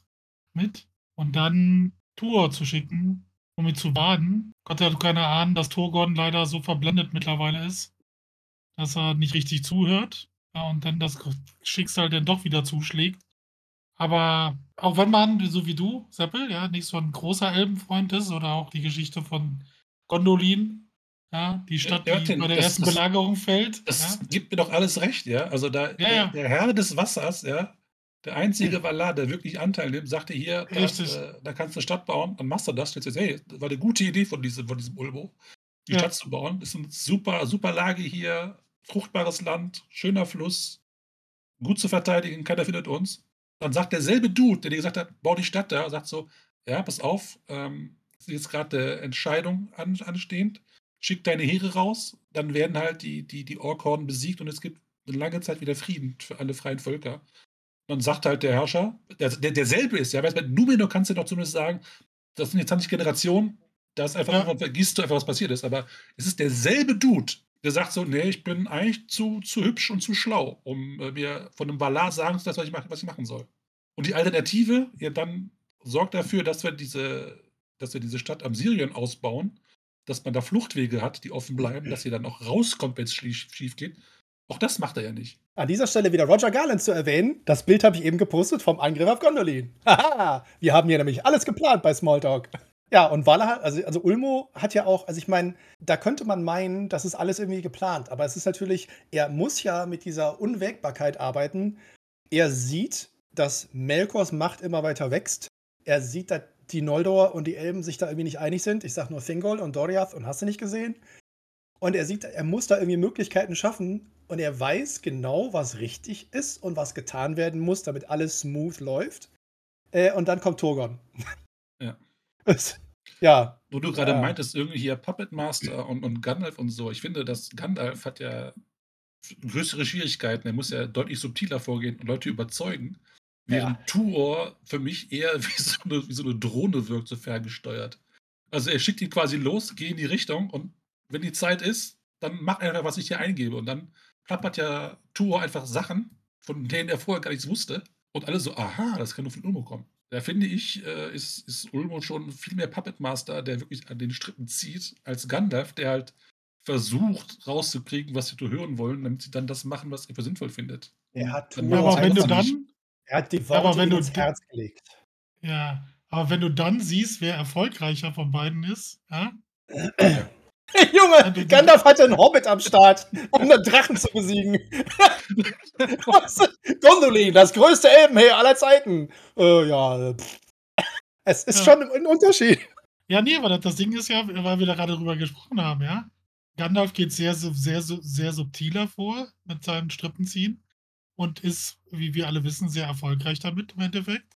mit und dann Tuor zu schicken, um ihn zu baden. Gott hat keine Ahnung, dass Turgon leider so verblendet mittlerweile ist, dass er nicht richtig zuhört ja, und dann das Schicksal dann doch wieder zuschlägt. Aber auch wenn man, so wie du, Seppel, ja, nicht so ein großer Elbenfreund ist oder auch die Geschichte von Gondolin, ja, die Stadt, ja, die bei der das, ersten das, Belagerung fällt. Das ja. gibt mir doch alles recht, ja. Also da, der, der, Herr des Wassers, ja, der einzige Valar, der wirklich Anteil nimmt, sagte hier, da, äh, da, kannst du eine Stadt bauen, dann machst du das. Jetzt, hey, das war eine gute Idee von diesem, von diesem Ulmo, die ja. Stadt zu bauen. Das ist eine super, super Lage hier, fruchtbares Land, schöner Fluss, gut zu verteidigen, keiner findet uns. Dann sagt derselbe Dude, der dir gesagt hat, bau die Stadt da, sagt so, ja, pass auf, ähm, ist jetzt gerade Entscheidung an, anstehend, schick deine Heere raus, dann werden halt die, die, die Orkhorden besiegt und es gibt eine lange Zeit wieder Frieden für alle freien Völker dann sagt halt der Herrscher, der, der derselbe ist, ja, bei Numenor kannst du doch zumindest sagen, das sind jetzt 20 Generationen, da ist einfach, ja. vergisst du einfach, was passiert ist. Aber es ist derselbe Dude, der sagt so, nee, ich bin eigentlich zu, zu hübsch und zu schlau, um äh, mir von einem Valar sagen zu lassen, was ich, mach, was ich machen soll. Und die Alternative, ja, dann sorgt dafür, dass wir diese, dass wir diese Stadt am Syrien ausbauen, dass man da Fluchtwege hat, die offen bleiben, dass ihr dann auch rauskommt, wenn es schief, schief geht. Auch das macht er ja nicht. An dieser Stelle wieder Roger Garland zu erwähnen. Das Bild habe ich eben gepostet vom Angriff auf Gondolin. Haha, wir haben hier nämlich alles geplant bei Smalltalk. Ja, und Walla, also, also Ulmo hat ja auch, also ich meine, da könnte man meinen, das ist alles irgendwie geplant. Aber es ist natürlich, er muss ja mit dieser Unwägbarkeit arbeiten. Er sieht, dass Melkors Macht immer weiter wächst. Er sieht, dass die Noldor und die Elben sich da irgendwie nicht einig sind. Ich sag nur Thingol und Doriath und hast du nicht gesehen? Und er sieht, er muss da irgendwie Möglichkeiten schaffen, und er weiß genau, was richtig ist und was getan werden muss, damit alles smooth läuft. Äh, und dann kommt Turgon. Ja. Ja, Wo du gerade Ja. meintest, irgendwie hier Puppet Master und, und Gandalf und so. Ich finde, dass Gandalf hat ja größere Schwierigkeiten. Er muss ja deutlich subtiler vorgehen und Leute überzeugen. Während Ja. Tuor für mich eher wie so, eine, wie so eine Drohne wirkt, so ferngesteuert. Also er schickt ihn quasi los, geh in die Richtung und wenn die Zeit ist, dann mach einfach, was ich hier eingebe. Und dann plappert ja Tuor einfach Sachen, von denen er vorher gar nichts wusste. Und alle so, aha, das kann nur von Ulmo kommen. Da finde ich, äh, ist, ist Ulmo schon viel mehr Puppet Master, der wirklich an den Strippen zieht, als Gandalf, der halt versucht rauszukriegen, was sie zu hören wollen, damit sie dann das machen, was er für sinnvoll findet. er hat Dann Aber wenn du nicht. dann, Er hat die aber Worte wenn ihm du ins Herz gelegt. ja, aber wenn du dann siehst, wer erfolgreicher von beiden ist, ja, Junge, du- Gandalf hatte einen Hobbit am Start, um einen Drachen zu besiegen. Gondolin, das größte Elbenheer aller Zeiten. Äh, ja, pff. es ist Ja. schon ein Unterschied. Ja, nee, aber das, Ding ist ja, weil wir da gerade drüber gesprochen haben, ja. Gandalf geht sehr, sehr, sehr, subtiler vor mit seinem Strippenziehen und ist, wie wir alle wissen, sehr erfolgreich damit im Endeffekt.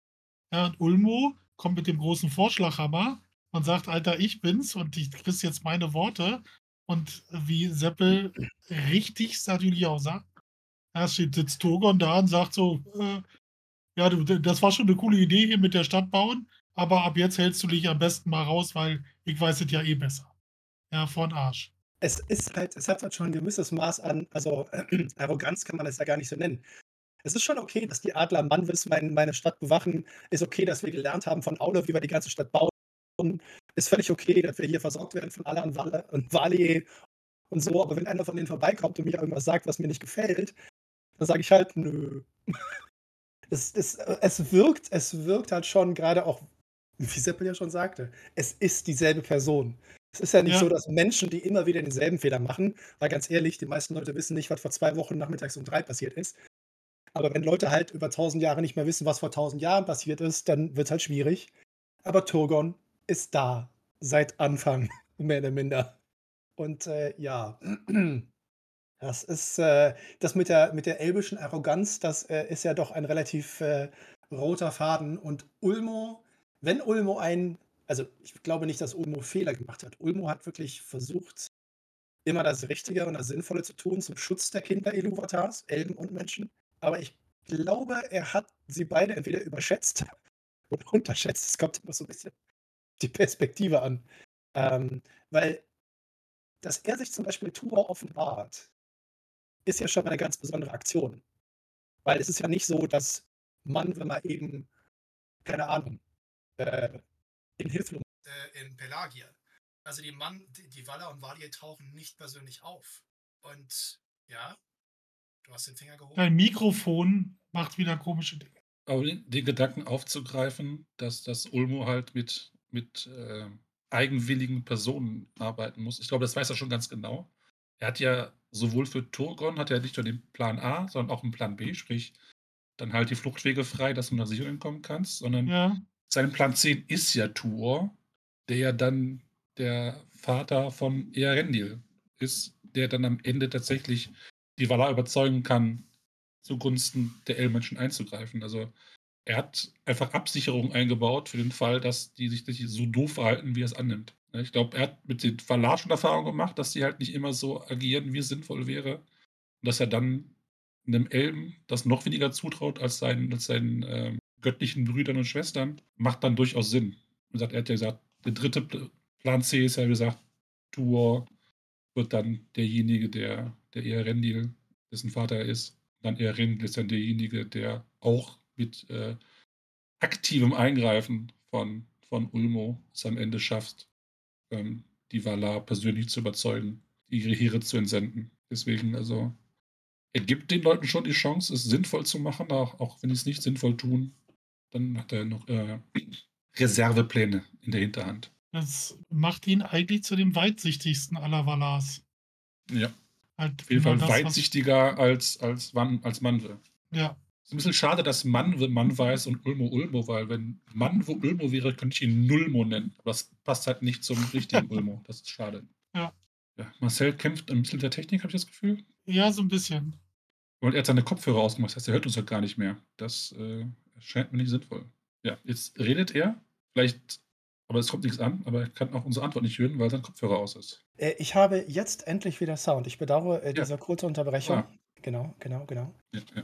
Ja, und Ulmo kommt mit dem großen Vorschlaghammer und sagt, Alter, ich bin's und ich kriegst jetzt meine Worte. Und wie Seppel richtig natürlich auch sagt, steht, sitzt Togon da und sagt so, äh, ja, du, das war schon eine coole Idee hier mit der Stadt bauen, aber ab jetzt hältst du dich am besten mal raus, weil ich weiß es ja eh besser. Ja, von Arsch. Es ist halt, es hat halt schon ein gewisses Maß an, also äh, Arroganz kann man es ja gar nicht so nennen. Es ist schon okay, dass die Adler Manwis mein, meine Stadt bewachen. Ist okay, dass wir gelernt haben von Aule, wie wir die ganze Stadt bauen. Ist völlig okay, dass wir hier versorgt werden von Alan Walle und Valier und so. Aber wenn einer von denen vorbeikommt und mir irgendwas sagt, was mir nicht gefällt, dann sage ich halt, nö. Es, es, es, wirkt, es wirkt halt schon gerade auch, wie Seppel ja schon sagte, es ist dieselbe Person. Es ist ja nicht Ja. so, dass Menschen, die immer wieder denselben Fehler machen, weil ganz ehrlich, die meisten Leute wissen nicht, was vor zwei Wochen nachmittags um drei passiert ist. Aber wenn Leute halt über tausend Jahre nicht mehr wissen, was vor tausend Jahren passiert ist, dann wird es halt schwierig. Aber Turgon ist da seit Anfang, mehr oder minder. Und äh, ja, das ist äh, das mit der, mit der elbischen Arroganz, das äh, ist ja doch ein relativ äh, roter Faden. Und Ulmo, wenn Ulmo ein, also ich glaube nicht, dass Ulmo Fehler gemacht hat. Ulmo hat wirklich versucht, immer das Richtige und das Sinnvolle zu tun zum Schutz der Kinder Iluvatars, Elben und Menschen. Aber ich glaube, er hat sie beide entweder überschätzt oder unterschätzt. Es kommt immer so ein bisschen die Perspektive an. Ähm, weil, dass er sich zum Beispiel Tuor offenbart, ist ja schon mal eine ganz besondere Aktion. Weil es ist ja nicht so, dass man, wenn man eben, keine Ahnung, äh, in Hilflum äh, in Pelagia. Also die Mann, die, die Waller und Valier tauchen nicht persönlich auf. Und ja, du hast den Finger gehoben. Dein Mikrofon macht wieder komische Dinge. Aber den, den Gedanken aufzugreifen, dass das Ulmo halt mit, mit äh, eigenwilligen Personen arbeiten muss. Ich glaube, das weiß er schon ganz genau. Er hat ja sowohl für Turgon hat er nicht nur den Plan A, sondern auch einen Plan B, sprich dann halt die Fluchtwege frei, dass du nach Sicherung kommen kannst, sondern Ja, sein Plan 10 ist ja Tuor, der ja dann der Vater von Earendil ist, der dann am Ende tatsächlich die Valar überzeugen kann, zugunsten der Elbenmenschen einzugreifen. Also er hat einfach Absicherungen eingebaut für den Fall, dass die sich nicht so doof verhalten, wie er es annimmt. Ja, Ich glaube, er hat mit den Valar schon Erfahrung gemacht, dass die halt nicht immer so agieren, wie es sinnvoll wäre. Und dass er dann einem Elben das noch weniger zutraut als seinen, als seinen ähm, göttlichen Brüdern und Schwestern, macht dann durchaus Sinn. Und sagt, er hat ja gesagt, der dritte Pl- Plan C ist ja, wie gesagt, Tuor wird dann derjenige, der, der Earendil, dessen Vater er ist. Dann Earendil ist dann derjenige, der auch mit äh, aktivem Eingreifen von, von Ulmo es am Ende schafft, ähm, die Valar persönlich zu überzeugen, ihre Heere zu entsenden. Deswegen, also, er gibt den Leuten schon die Chance, es sinnvoll zu machen, auch, auch wenn sie es nicht sinnvoll tun. Dann hat er noch äh, Reservepläne in der Hinterhand. das macht ihn eigentlich zu dem weitsichtigsten aller Valars. Ja, Halt auf jeden Fall das, weitsichtiger als, als, Wan, als Manwe. Ja, Ist ein bisschen schade, dass Manwe Manwa ist und Ulmo Ulmo, weil wenn Manwe Ulmo wäre, könnte ich ihn Nullmo nennen. Aber das passt halt nicht zum richtigen Ulmo. Das ist schade. Ja. ja. Marcel kämpft ein bisschen mit der Technik, habe ich das Gefühl. Ja, so ein bisschen. Und er hat seine Kopfhörer ausgemacht, das heißt, er hört uns halt gar nicht mehr. Das, äh, scheint mir nicht sinnvoll. Ja, jetzt redet er, vielleicht aber es kommt nichts an, aber er kann auch unsere Antwort nicht hören, weil sein Kopfhörer aus ist. Äh, ich habe jetzt endlich wieder Sound. Ich bedauere, äh, Ja. diese kurze Unterbrechung. Ah. Genau, genau, genau. Ja, ja.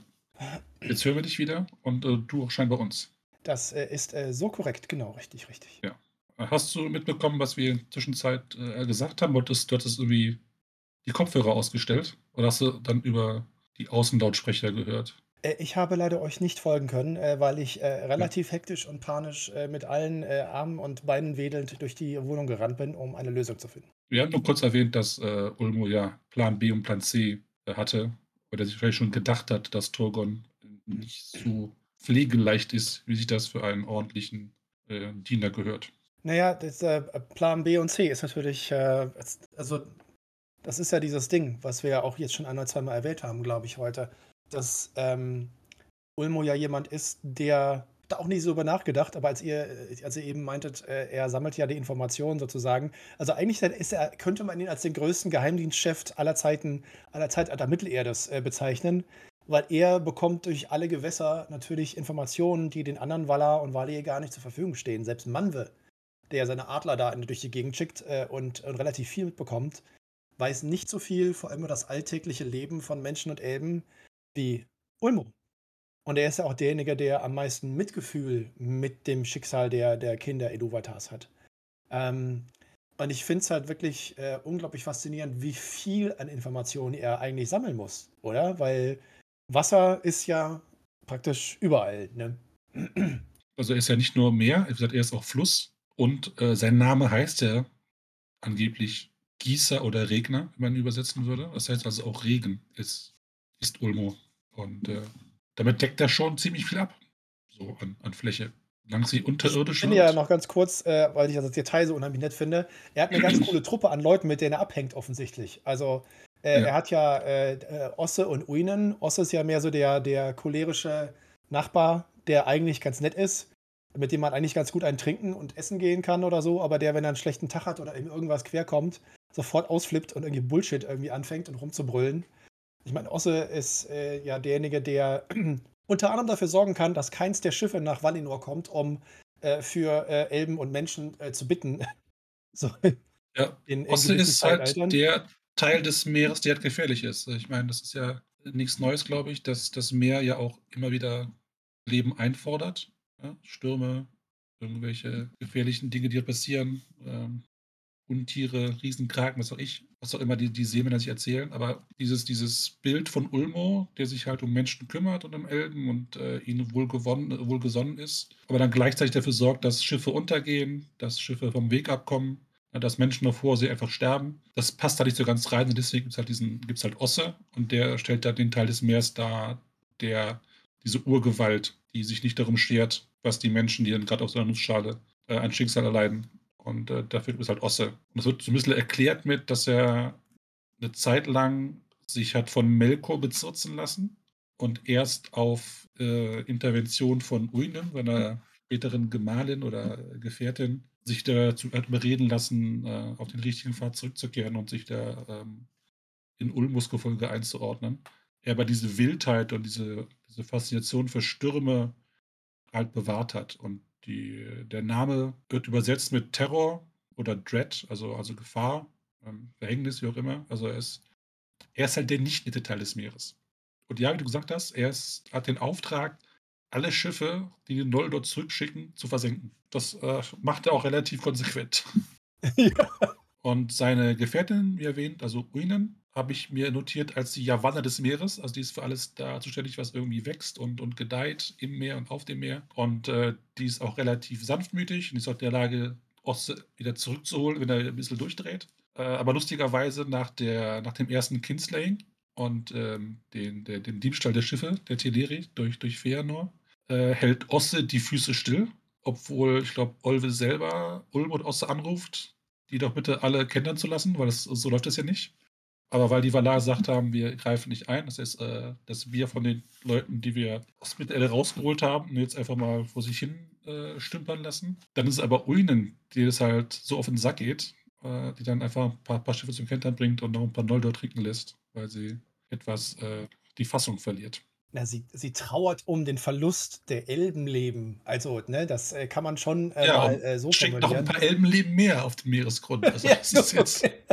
Jetzt hören wir dich wieder und, äh, du auch scheinbar uns. Das, äh, ist, äh, so korrekt, genau, richtig, richtig. Ja. Hast du mitbekommen, was wir in der Zwischenzeit, äh, gesagt haben? Wolltest du hattest irgendwie die Kopfhörer ausgestellt oder hast du dann über die Außenlautsprecher gehört? Äh, ich habe leider euch nicht folgen können, äh, weil ich, relativ hektisch und panisch, mit allen, Armen und Beinen wedelnd durch die Wohnung gerannt bin, um eine Lösung zu finden. Wir haben nur kurz erwähnt, dass, Ulmo ja Plan B und Plan C, hatte, weil er sich vielleicht schon gedacht hat, dass Turgon nicht so pflegeleicht ist, wie sich das für einen ordentlichen, äh, Diener gehört. Na ja, das, äh, Plan B und C ist natürlich, äh, also das ist ja dieses Ding, was wir ja auch jetzt schon ein oder zweimal erwähnt haben, glaube ich, heute, dass, ähm, Ulmo ja jemand ist, der da auch nicht so über nachgedacht, aber als ihr äh, als ihr eben meintet, äh, er sammelt ja die Informationen sozusagen. Also eigentlich ist er könnte man ihn als den größten Geheimdienstchef aller Zeiten aller Zeitalter Mittelerdes, äh, bezeichnen, weil er bekommt durch alle Gewässer natürlich Informationen, die den anderen Valar und Valir gar nicht zur Verfügung stehen. Selbst Manwe, der seine Adler da durch die Gegend schickt, äh, und und relativ viel mitbekommt, weiß nicht so viel, vor allem über das alltägliche Leben von Menschen und Elben wie Ulmo. Und er ist ja auch derjenige, der am meisten Mitgefühl mit dem Schicksal der der Kinder Ilúvatars hat. Ähm, und ich finde es halt wirklich, äh, unglaublich faszinierend, wie viel an Informationen er eigentlich sammeln muss, oder? Weil Wasser ist ja praktisch überall, ne? Also, er ist ja nicht nur Meer, er ist auch Fluss und, äh, sein Name heißt ja angeblich Gießer oder Regner, wenn man übersetzen würde. Das heißt also auch Regen ist ist Ulmo und, äh, damit deckt er schon ziemlich viel ab, so an an Fläche. Solange sie Ich unterirdisch finde ja noch ganz kurz, äh, weil ich das Detail so unheimlich nett finde, er hat 'ne ganz coole Truppe an Leuten, mit denen er abhängt offensichtlich. Also, äh, Ja. er hat ja, äh, äh, Osse und Uinen. Osse ist ja mehr so der der cholerische Nachbar, der eigentlich ganz nett ist, mit dem man eigentlich ganz gut einen trinken und essen gehen kann oder so, aber der, wenn er 'n schlechten Tag hat oder ihm irgendwas querkommt, sofort ausflippt und irgendwie Bullshit irgendwie anfängt und rumzubrüllen. Ich meine, Osse ist, äh, ja derjenige, der unter anderem dafür sorgen kann, dass keins der Schiffe nach Valinor kommt, um, äh, für, äh, Elben und Menschen, äh, zu bitten. So Ja, in in Osse ist halt der Teil des Meeres, der halt gefährlich ist. Ich meine, das ist ja nichts Neues, glaube ich, dass das Meer ja auch immer wieder Leben einfordert, ne? Stürme, irgendwelche gefährlichen Dinge, die halt passieren, ähm, Untiere, Riesenkraken, was auch ich was auch immer die die Seemänner sich erzählen. Aber dieses dieses Bild von Ulmo, der sich halt um Menschen kümmert und um Elben und, äh, ihnen wohlgewonnen wohlgesonnen ist, aber dann gleichzeitig dafür sorgt, dass Schiffe untergehen, dass Schiffe vom Weg abkommen, dass Menschen auf hoher See einfach sterben. Das passt da nicht so ganz rein und deswegen gibt's halt diesen gibt's halt Osse und der stellt da den Teil des Meeres dar, der diese Urgewalt, die sich nicht darum schert, was die Menschen, die dann grad auf so 'ner Nussschale, äh, ein Schicksal erleiden. Und, äh, dafür gibt's halt Osse. Und das wird so 'n bisschen erklärt mit, dass er 'ne Zeit lang sich hat von Melkor bezirzen lassen und erst auf, äh, Intervention von Uinen, seiner späteren Gemahlin oder Gefährtin, sich dazu hat überreden lassen, äh, auf den richtigen Pfad zurückzukehren und sich da, ähm, in Ulmos Gefolge einzuordnen. Er aber diese Wildheit und diese diese Faszination für Stürme halt bewahrt hat. Und die der Name wird übersetzt mit Terror oder Dread, also also Gefahr, ähm, Verhängnis, wie auch immer. Also er ist er ist halt der nicht nette Teil des Meeres. Und ja, wie du gesagt hast, er ist hat den Auftrag, alle Schiffe, die den Noldor zurückschicken, zu versenken. Das, äh, macht er auch relativ konsequent. Ja. Und seine Gefährtin, wie erwähnt, also Uinen, habe ich mir notiert als die Yavanna des Meeres. Also die ist für alles da zuständig, was irgendwie wächst und und gedeiht im Meer und auf dem Meer. Und, äh, die ist auch relativ sanftmütig und ist auch in der Lage, Osse wieder zurückzuholen, wenn er 'n bisschen durchdreht. Äh, aber lustigerweise nach der nach dem ersten Kinslaying und, ähm, den der den Diebstahl der Schiffe, der Teleri durch durch Feanor, äh, hält Osse die Füße still, obwohl, ich glaube, Olwe selber Ulm und Osse anruft, die doch bitte alle kennenlernen zu lassen, weil das so läuft das ja nicht. Aber weil die Valar gesagt haben: „Wir greifen nicht ein“, das heißt, äh, dass wir von den Leuten, die wir aus Mittelerde rausgeholt haben, jetzt einfach mal vor sich hin, äh, stümpern lassen. Dann ist es aber Uinen, die das halt so auf den Sack geht, äh, die dann einfach 'n paar paar Schiffe zum Kentern bringt und noch 'n paar Noldor trinken lässt, weil sie etwas äh, die Fassung verliert. Na, sie, sie trauert um den Verlust der Elbenleben. Also, ne, das äh, kann man schon äh, Ja, mal äh, so steckt noch ein formulieren. paar Elbenleben mehr auf dem Meeresgrund. Also Ja, das ist jetzt, okay.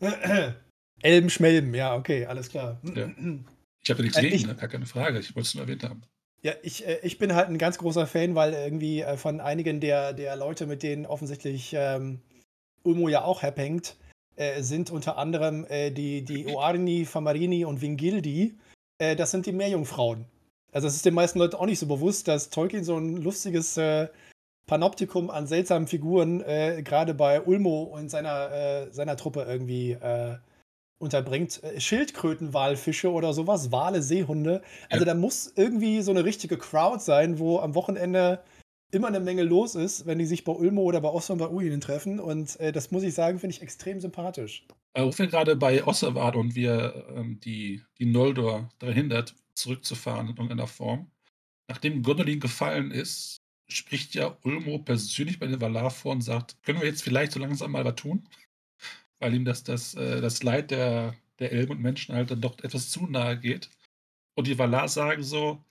Elben schmelben, ja, okay, alles klar. Ja. ich habe da nichts Äh, gegen, ich- ne? gar keine Frage. Ich wollte es nur erwähnt haben. Ja, ich, äh, ich bin halt ein ganz großer Fan, weil irgendwie äh, von einigen der, der Leute, mit denen offensichtlich ähm, Ulmo ja auch abhängt, äh, sind unter anderem äh, die, die Oarni, Famarini und Vingildi. Äh, das sind die Meerjungfrauen. Also es ist den meisten Leuten auch nicht so bewusst, dass Tolkien so ein lustiges äh, Panoptikum an seltsamen Figuren äh, gerade bei Ulmo und seiner, äh, seiner Truppe irgendwie äh, unterbringt. Äh, Schildkrötenwalfische oder sowas, Wale, Seehunde. Also Ja. da muss irgendwie so eine richtige Crowd sein, wo am Wochenende immer eine Menge los ist, wenn die sich bei Ulmo oder bei Osman bei Uinen treffen. Und äh, das muss ich sagen, finde ich extrem sympathisch. Aber wo wir gerade bei Osse waren und wir ähm, die, die Noldor daran hindert, zurückzufahren in irgendeiner Form. Nachdem Gondolin gefallen ist, spricht ja Ulmo persönlich bei den Valar vor und sagt, können wir jetzt vielleicht so langsam mal was tun? Weil ihm das, das, äh, das Leid der, der Elben und Menschen halt dann doch etwas zu nahe geht. Und die Valar sagen so,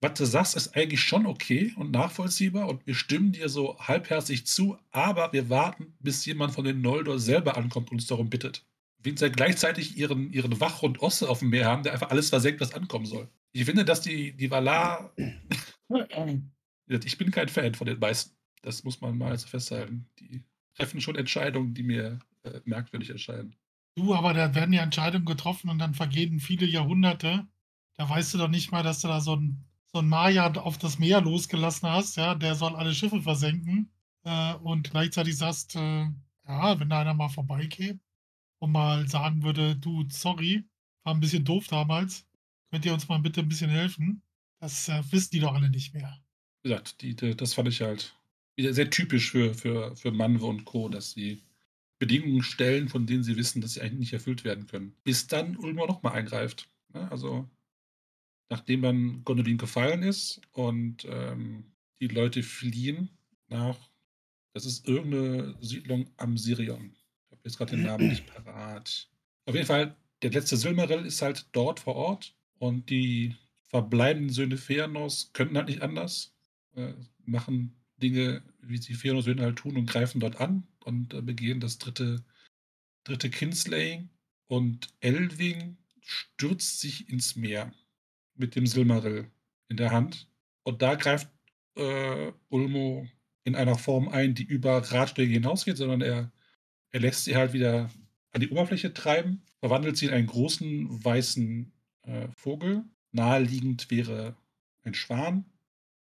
was du sagst, ist eigentlich schon okay und nachvollziehbar und wir stimmen dir so halbherzig zu, aber wir warten, bis jemand von den Noldor selber ankommt und uns darum bittet. Wenn sie gleichzeitig ihren, ihren Wachhund Osse auf dem Meer haben, der einfach alles versenkt, was ankommen soll. Ich finde, dass die, die Valar. ich bin kein Fan von den meisten. Das muss man mal so festhalten. Die treffen schon Entscheidungen, die mir äh, merkwürdig erscheinen. Du, aber da werden ja Entscheidungen getroffen und dann vergehen viele Jahrhunderte. Da weißt du doch nicht mal, dass du da so ein, so ein Maya auf das Meer losgelassen hast, ja, der soll alle Schiffe versenken. Äh, und gleichzeitig sagst, äh, ja, wenn da einer mal vorbeikäme und mal sagen würde, du, sorry, war ein bisschen doof damals, könnt ihr uns mal bitte ein bisschen helfen? Das äh, wissen die doch alle nicht mehr. Wie gesagt, die, die, das fand ich halt wieder sehr typisch für, für, für Manwe und Co., dass sie Bedingungen stellen, von denen sie wissen, dass sie eigentlich nicht erfüllt werden können. Bis dann Ulmer nochmal eingreift. Also, nachdem dann Gondolin gefallen ist und ähm, die Leute fliehen nach, das ist irgendeine Siedlung am Sirion. Ich habe jetzt gerade den Namen nicht parat. Auf jeden Fall, der letzte Silmaril ist halt dort vor Ort und die verbleibenden Söhne Feanos können halt nicht anders, äh, machen Dinge, wie sie Feanos Söhne halt tun und greifen dort an und äh, begehen das dritte, dritte Kinslaying und Elving stürzt sich ins Meer mit dem Silmaril in der Hand und da greift äh, Ulmo in einer Form ein, die über Ratschläge hinausgeht, sondern er, er lässt sie halt wieder an die Oberfläche treiben, verwandelt sie in einen großen weißen äh, Vogel. Naheliegend wäre ein Schwan.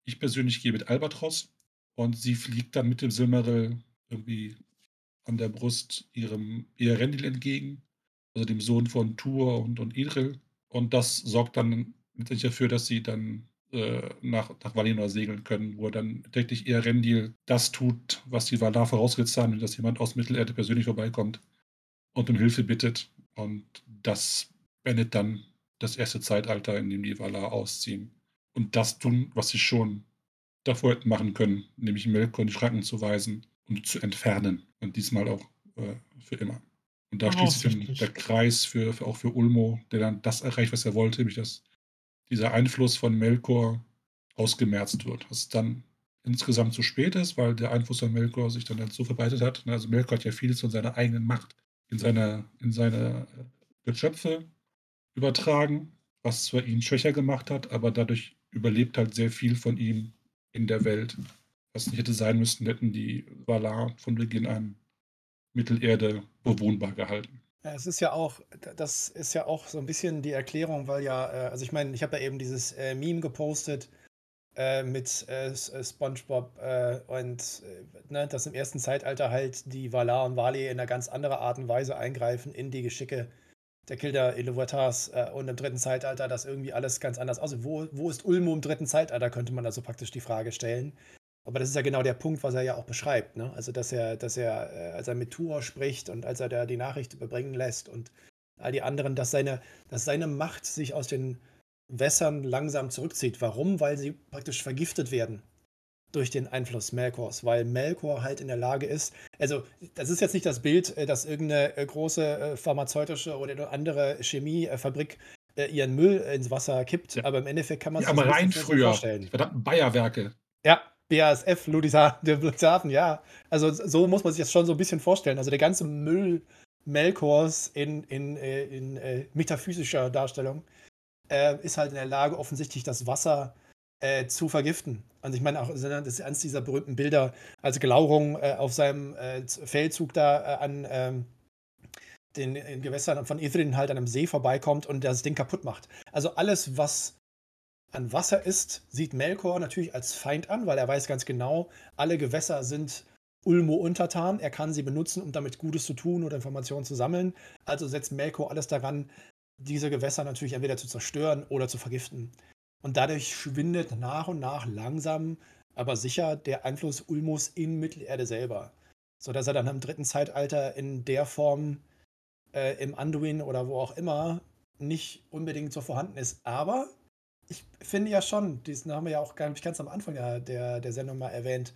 Ich persönlich gehe mit Albatros und sie fliegt dann mit dem Silmaril irgendwie an der Brust ihrem Earendil entgegen, also dem Sohn von Tur und, und Idril. Und das sorgt dann letztendlich dafür, dass sie dann äh, nach, nach Valinor segeln können, wo dann tatsächlich Earendil das tut, was die Valar vorausgesetzt haben, dass jemand aus Mittelerde persönlich vorbeikommt und um Hilfe bittet. Und das beendet dann das erste Zeitalter, in dem die Valar ausziehen. Und das tun, was sie schon davor hätten machen können, nämlich Melkor in die Schranken zu weisen und zu entfernen. Und diesmal auch äh, für immer. Und da schließt sich der Kreis für, für auch für Ulmo, der dann das erreicht, was er wollte, nämlich dass dieser Einfluss von Melkor ausgemerzt wird. Was dann insgesamt zu spät ist, weil der Einfluss von Melkor sich dann halt so verbreitet hat. Also Melkor hat ja vieles von seiner eigenen Macht in seine, in seine äh, Geschöpfe übertragen, was zwar ihn schwächer gemacht hat, aber dadurch überlebt halt sehr viel von ihm in der Welt. Was nicht hätte sein müssen, hätten die Valar von Beginn an Mittelerde bewohnbar gehalten. Es ist ja auch, das ist ja auch so ein bisschen die Erklärung, weil ja, äh, also ich meine, ich habe ja eben dieses äh, Meme gepostet äh, mit äh, äh, SpongeBob äh, und ne, dass im ersten Zeitalter halt die Valar und Vali in einer ganz anderen Art und Weise eingreifen in die Geschicke der Kilder Iluvatars und im dritten Zeitalter das irgendwie alles ganz anders aussieht. Wo, wo ist Ulmo im dritten Zeitalter, könnte man also praktisch die Frage stellen. Aber das ist ja genau der Punkt, was er ja auch beschreibt. Ne? Also, dass er, dass er, äh, als er mit Tuor spricht und als er da die Nachricht überbringen lässt und all die anderen, dass seine, dass seine Macht sich aus den Wässern langsam zurückzieht. Warum? Weil sie praktisch vergiftet werden durch den Einfluss Melkors, weil Melkor halt in der Lage ist, also das ist jetzt nicht das Bild, äh, dass irgendeine äh, große pharmazeutische oder andere Chemiefabrik ihren Müll ins Wasser kippt, ja. aber im Endeffekt kann man sich ja, das rein früher. vorstellen. Verdammten Bayerwerke. Ja, BASF, Ludwigshafen, ja. Also so muss man sich das schon so ein bisschen vorstellen. Also der ganze Müll Melkors in, in, in, in metaphysischer Darstellung äh, ist halt in der Lage, offensichtlich das Wasser äh, zu vergiften. Also ich meine auch, das ist eines dieser berühmten Bilder, als Glaurung äh, auf seinem äh, Feldzug da äh, an ähm, den, den Gewässern von Ithrin halt an einem See vorbeikommt und das Ding kaputt macht. Also alles, was an Wasser ist, sieht Melkor natürlich als Feind an, weil er weiß ganz genau, alle Gewässer sind Ulmo untertan. Er kann sie benutzen, um damit Gutes zu tun oder Informationen zu sammeln. Also setzt Melkor alles daran, diese Gewässer natürlich entweder zu zerstören oder zu vergiften. Und dadurch schwindet nach und nach langsam, aber sicher der Einfluss Ulmos in Mittelerde selber. Sodass er dann im dritten Zeitalter in der Form äh, im Anduin oder wo auch immer nicht unbedingt so vorhanden ist. Aber ich finde ja schon, diesen haben wir ja auch ganz, am Anfang der, der Sendung mal erwähnt,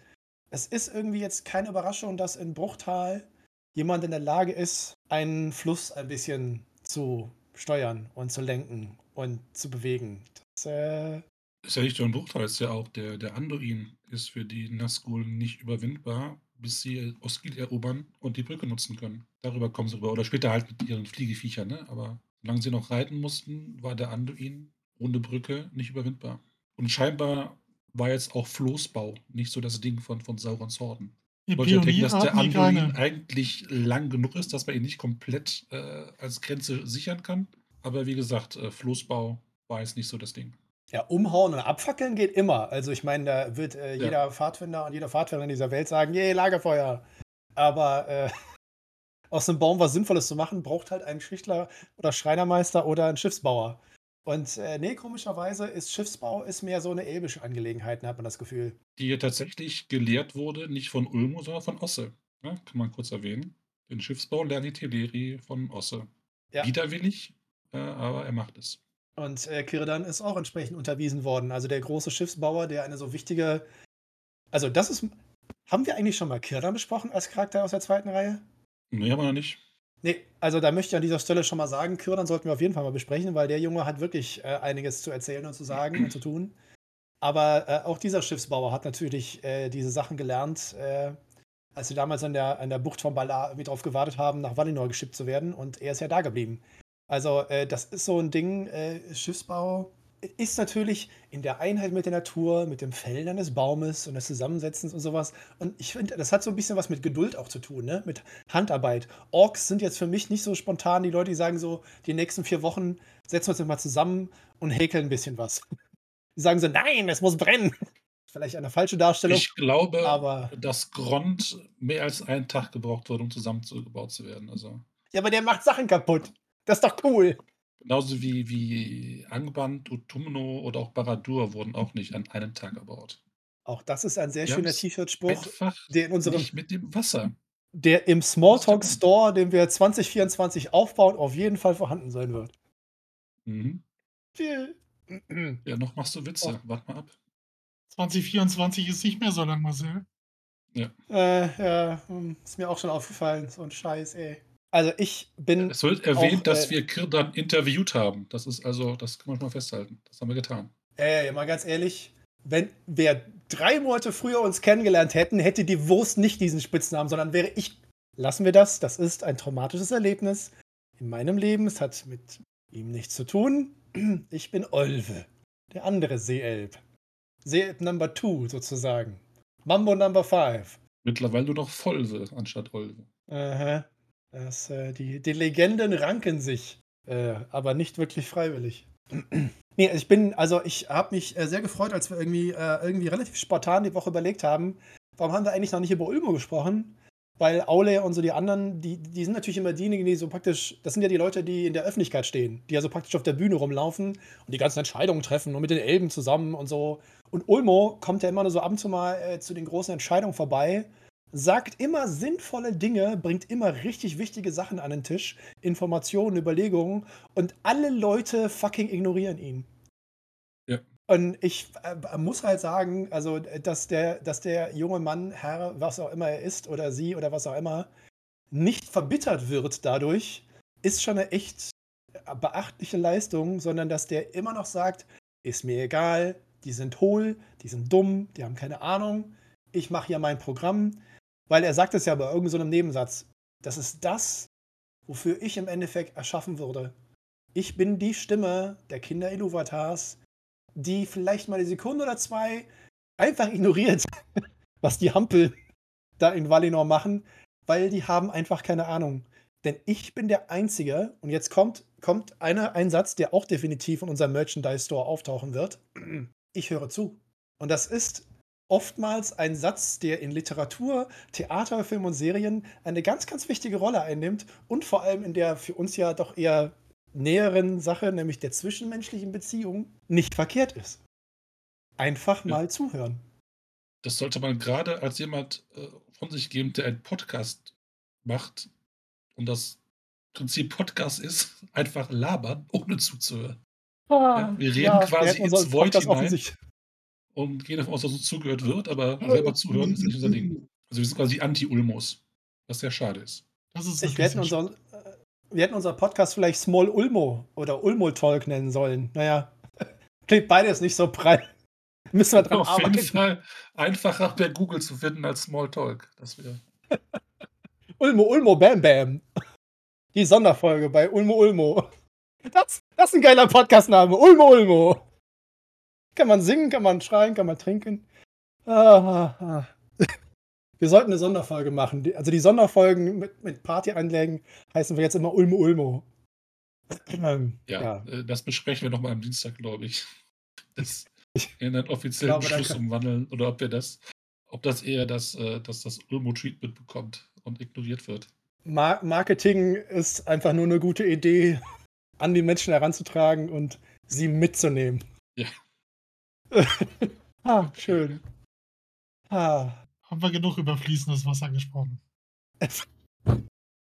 es ist irgendwie jetzt keine Überraschung, dass in Bruchtal jemand in der Lage ist, einen Fluss ein bisschen zu steuern und zu lenken und zu bewegen. Das, äh ist ja nicht nur ein Bruchteil, ist ja auch der, der Anduin ist für die Nazgul nicht überwindbar, bis sie Osgil erobern und die Brücke nutzen können. Darüber kommen sie rüber. Oder später halt mit ihren Fliegeviechern, ne? Aber solange sie noch reiten mussten, war der Anduin ohne Brücke nicht überwindbar. Und scheinbar war jetzt auch Floßbau nicht so das Ding von, von Saurons Horden. Die Leute denken, dass der Anduin eigentlich lang genug ist, dass man ihn nicht komplett äh, als Grenze sichern kann. Aber wie gesagt, äh, Floßbau war jetzt nicht so das Ding. Ja, umhauen und abfackeln geht immer. Also ich meine, da wird äh, jeder ja. Pfadfinder und jeder Pfadfinder in dieser Welt sagen, je, Lagerfeuer. Aber äh, aus einem Baum was Sinnvolles zu machen, braucht halt einen Schichtler oder Schreinermeister oder einen Schiffsbauer. Und äh, nee, komischerweise ist Schiffsbau ist mehr so eine elbische Angelegenheit, hat man das Gefühl. Die hier tatsächlich gelehrt wurde, nicht von Ulmo, sondern von Osse. Ja, kann man kurz erwähnen. Den Schiffsbau lernt die Teleri von Osse. Ja. Widerwillig, äh, aber er macht es. Und äh, Kirdan ist auch entsprechend unterwiesen worden. Also der große Schiffsbauer, der eine so wichtige. Also, das ist. Haben wir eigentlich schon mal Kirdan besprochen als Charakter aus der zweiten Reihe? Nee, haben wir noch nicht. Nee, also da möchte ich an dieser Stelle schon mal sagen, Kürdan sollten wir auf jeden Fall mal besprechen, weil der Junge hat wirklich äh, einiges zu erzählen und zu sagen und zu tun. Aber äh, auch dieser Schiffsbauer hat natürlich äh, diese Sachen gelernt, äh, als sie damals an der, an der Bucht von Balar irgendwie drauf gewartet haben, nach Valinor geschippt zu werden und er ist ja da geblieben. Also äh, das ist so ein Ding, äh, Schiffsbau ist natürlich in der Einheit mit der Natur, mit dem Fällen eines Baumes und des Zusammensetzens und sowas. Und ich finde, das hat so ein bisschen was mit Geduld auch zu tun, ne? mit Handarbeit. Orks sind jetzt für mich nicht so spontan die Leute, die sagen so, die nächsten vier Wochen setzen wir uns mal zusammen und häkeln ein bisschen was. Die sagen so, nein, es muss brennen. Vielleicht eine falsche Darstellung. Ich glaube, aber dass Grond mehr als einen Tag gebraucht wurde, um zusammengebaut zu werden. Also. Ja, aber der macht Sachen kaputt. Das ist doch cool. Genauso wie, wie Angband, Utumno oder auch Baradur wurden auch nicht an einem Tag erbaut. Auch das ist ein sehr Die schöner T-Shirt-Spruch, der in unserem, nicht mit dem Wasser. der im Smalltalk Store, den wir 2024 aufbauen, auf jeden Fall vorhanden sein wird. Mhm. Ja, noch machst du Witze. Oh. Wart mal ab. 2024 ist nicht mehr so lang, Marcel. Ja. Äh, ja, hm, ist mir auch schon aufgefallen. So ein Scheiß, ey. Also ich bin. Es wird erwähnt, auch, dass äh, wir Kirdan interviewt haben. Das ist also, das kann man schon mal festhalten. Das haben wir getan. Ey, mal ganz ehrlich, wenn wir drei Monate früher uns kennengelernt hätten, hätte die Wurst nicht diesen Spitznamen, sondern wäre ich. Lassen wir das. Das ist ein traumatisches Erlebnis in meinem Leben. Es hat mit ihm nichts zu tun. Ich bin Olve, der andere Seeelb. Seeelb Number Two sozusagen. Mambo Number Five. Mittlerweile nur noch Volve anstatt Olve. Aha. Das, äh, die, die Legenden ranken sich, äh, aber nicht wirklich freiwillig. nee, ich bin, also ich habe mich äh, sehr gefreut, als wir irgendwie, äh, irgendwie relativ spontan die Woche überlegt haben, warum haben wir eigentlich noch nicht über Ulmo gesprochen? Weil Aule und so die anderen, die, die sind natürlich immer diejenigen, die so praktisch, das sind ja die Leute, die in der Öffentlichkeit stehen, die ja so praktisch auf der Bühne rumlaufen und die ganzen Entscheidungen treffen und mit den Elben zusammen und so. Und Ulmo kommt ja immer nur so ab und zu mal äh, zu den großen Entscheidungen vorbei sagt immer sinnvolle Dinge, bringt immer richtig wichtige Sachen an den Tisch, Informationen, Überlegungen und alle Leute fucking ignorieren ihn. Ja. Und ich äh, muss halt sagen, also, dass der, dass der junge Mann, Herr, was auch immer er ist, oder sie oder was auch immer, nicht verbittert wird dadurch, ist schon eine echt beachtliche Leistung, sondern dass der immer noch sagt, ist mir egal, die sind hohl, die sind dumm, die haben keine Ahnung, ich mache hier mein Programm, weil er sagt es ja bei irgendeinem so Nebensatz, das ist das, wofür ich im Endeffekt erschaffen wurde. Ich bin die Stimme der Kinder Iluvatars, die vielleicht mal eine Sekunde oder zwei einfach ignoriert, was die Hampel da in Valinor machen, weil die haben einfach keine Ahnung. Denn ich bin der Einzige, und jetzt kommt, kommt einer, ein Satz, der auch definitiv in unserem Merchandise Store auftauchen wird. Ich höre zu. Und das ist oftmals ein Satz, der in Literatur, Theater, Film und Serien eine ganz, ganz wichtige Rolle einnimmt und vor allem in der für uns ja doch eher näheren Sache, nämlich der zwischenmenschlichen Beziehung, nicht verkehrt ist. Einfach Ja. mal zuhören. Das sollte man gerade als jemand äh, von sich geben, der einen Podcast macht und das Prinzip Podcast ist, einfach labern, ohne zuzuhören. Ja, wir reden quasi hätten unseren ins Void hinein. Und gehen davon aus, dass uns zugehört wird, aber selber zuhören ist nicht unser Ding. Also wir sind quasi Anti-Ulmos, was sehr schade ist. Das ist Ich, wir, hätten sehr unser, äh, wir hätten unseren Podcast vielleicht Small Ulmo oder Ulmo Talk nennen sollen. Naja, klingt beides nicht so prall. Müssen wir dran Auf jeden arbeiten. Fall einfacher per Google zu finden als Smalltalk. Das wäre Ulmo Ulmo Bam Bam. Die Sonderfolge bei Ulmo Ulmo. Das, das ist ein geiler Podcastname. Ulmo Ulmo. Kann man singen, kann man schreien, kann man trinken. Ah, ah. Wir sollten eine Sonderfolge machen. Also die Sonderfolgen mit, mit Party-Einlägen heißen wir jetzt immer Ulmo Ulmo. Ähm, Ja, Äh, das besprechen wir nochmal am Dienstag, glaube ich. Das in einen offiziellen glaube, Beschluss umwandeln oder ob wir das, ob das eher das, äh, dass das Ulmo-Treatment bekommt und ignoriert wird. Mar Marketing ist einfach nur eine gute Idee, an die Menschen heranzutragen und sie mitzunehmen. Ja. Ah, schön. Ah. Haben wir genug über fließendes Wasser gesprochen?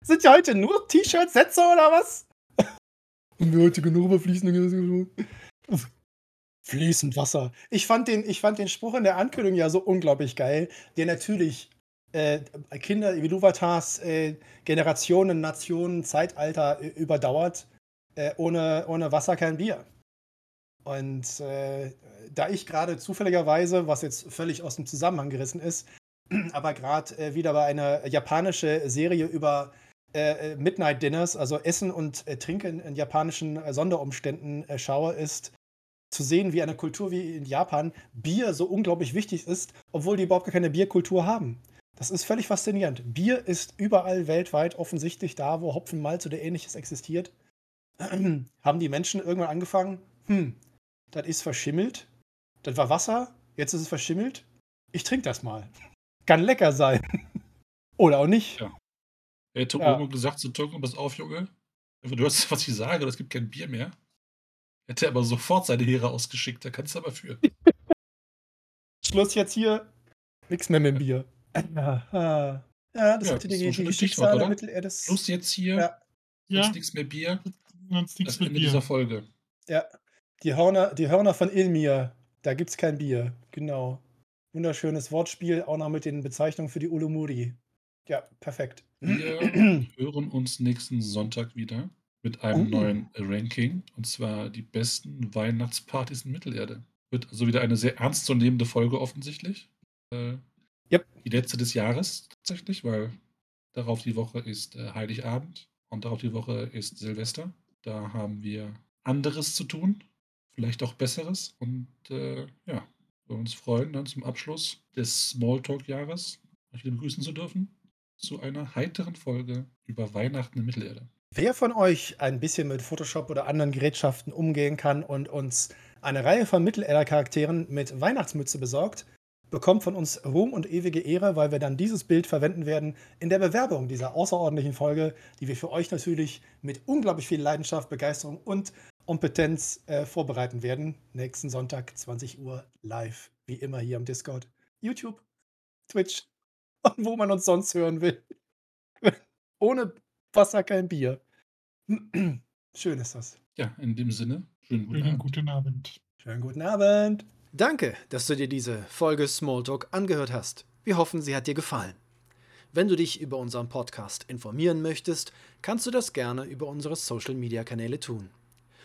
Sind ja heute nur T-Shirts, Sätze oder was? Haben wir heute genug über fließende Fließend Wasser. Ich fand, den, ich fand den Spruch in der Ankündigung ja so unglaublich geil, der natürlich äh, Kinder wie Luvatars äh, Generationen, Nationen, Zeitalter äh, überdauert. Äh, ohne, ohne Wasser kein Bier. Und äh, da ich gerade zufälligerweise, was jetzt völlig aus dem Zusammenhang gerissen ist, aber gerade äh, wieder bei einer japanischen Serie über äh, Midnight Dinners, also Essen und äh, Trinken in japanischen äh, Sonderumständen äh, schaue, ist zu sehen, wie eine Kultur wie in Japan Bier so unglaublich wichtig ist, obwohl die überhaupt gar keine Bierkultur haben. Das ist völlig faszinierend. Bier ist überall weltweit offensichtlich da, wo Hopfen, Malz oder ähnliches existiert. haben die Menschen irgendwann angefangen, hm, das ist verschimmelt, das war Wasser, jetzt ist es verschimmelt, ich trinke das mal. Kann lecker sein. Oder auch nicht. Ja. Hätte Ja. Ulmo gesagt zu Türken, pass auf, Junge. Du hörst, was ich sage, es gibt kein Bier mehr. Hätte er aber sofort seine Heere ausgeschickt, da kannst du aber für. Schluss jetzt hier. Nix mehr mit dem Bier. Ja, ja das Ja, hatte die, ist so die oder? Plus jetzt hier, Ja. Ja, sonst nichts mehr Bier. sonst nichts Das mit Ende Bier. dieser Folge. Ja, die Hörner, die Hörner von Ilmir. Da gibt's kein Bier. Genau. Wunderschönes Wortspiel, auch noch mit den Bezeichnungen für die Ulumuri. Ja, perfekt. Wir hören uns nächsten Sonntag wieder mit einem Oh. neuen Ranking. Und zwar die besten Weihnachtspartys in Mittelerde. Wird also wieder eine sehr ernstzunehmende Folge offensichtlich. Äh, Yep. Die letzte des Jahres tatsächlich, weil darauf die Woche ist äh, Heiligabend und darauf die Woche ist Silvester. Da haben wir anderes zu tun, vielleicht auch besseres. Und äh, ja, wir uns freuen, dann zum Abschluss des Smalltalk-Jahres euch wieder begrüßen zu dürfen zu einer heiteren Folge über Weihnachten in Mittelerde. Wer von euch ein bisschen mit Photoshop oder anderen Gerätschaften umgehen kann und uns eine Reihe von Mittelalter-Charakteren mit Weihnachtsmütze besorgt, bekommt von uns Ruhm und ewige Ehre, weil wir dann dieses Bild verwenden werden in der Bewerbung dieser außerordentlichen Folge, die wir für euch natürlich mit unglaublich viel Leidenschaft, Begeisterung und Kompetenz äh, vorbereiten werden. Nächsten Sonntag, 20 Uhr, live, wie immer hier am Discord, YouTube, Twitch und wo man uns sonst hören will. Ohne Wasser kein Bier. Schön ist das. Ja, in dem Sinne, schönen guten Schönen Abend. guten Abend. Schönen guten Abend. Danke, dass du dir diese Folge Smalltalk angehört hast. Wir hoffen, sie hat dir gefallen. Wenn du dich über unseren Podcast informieren möchtest, kannst du das gerne über unsere Social-Media-Kanäle tun.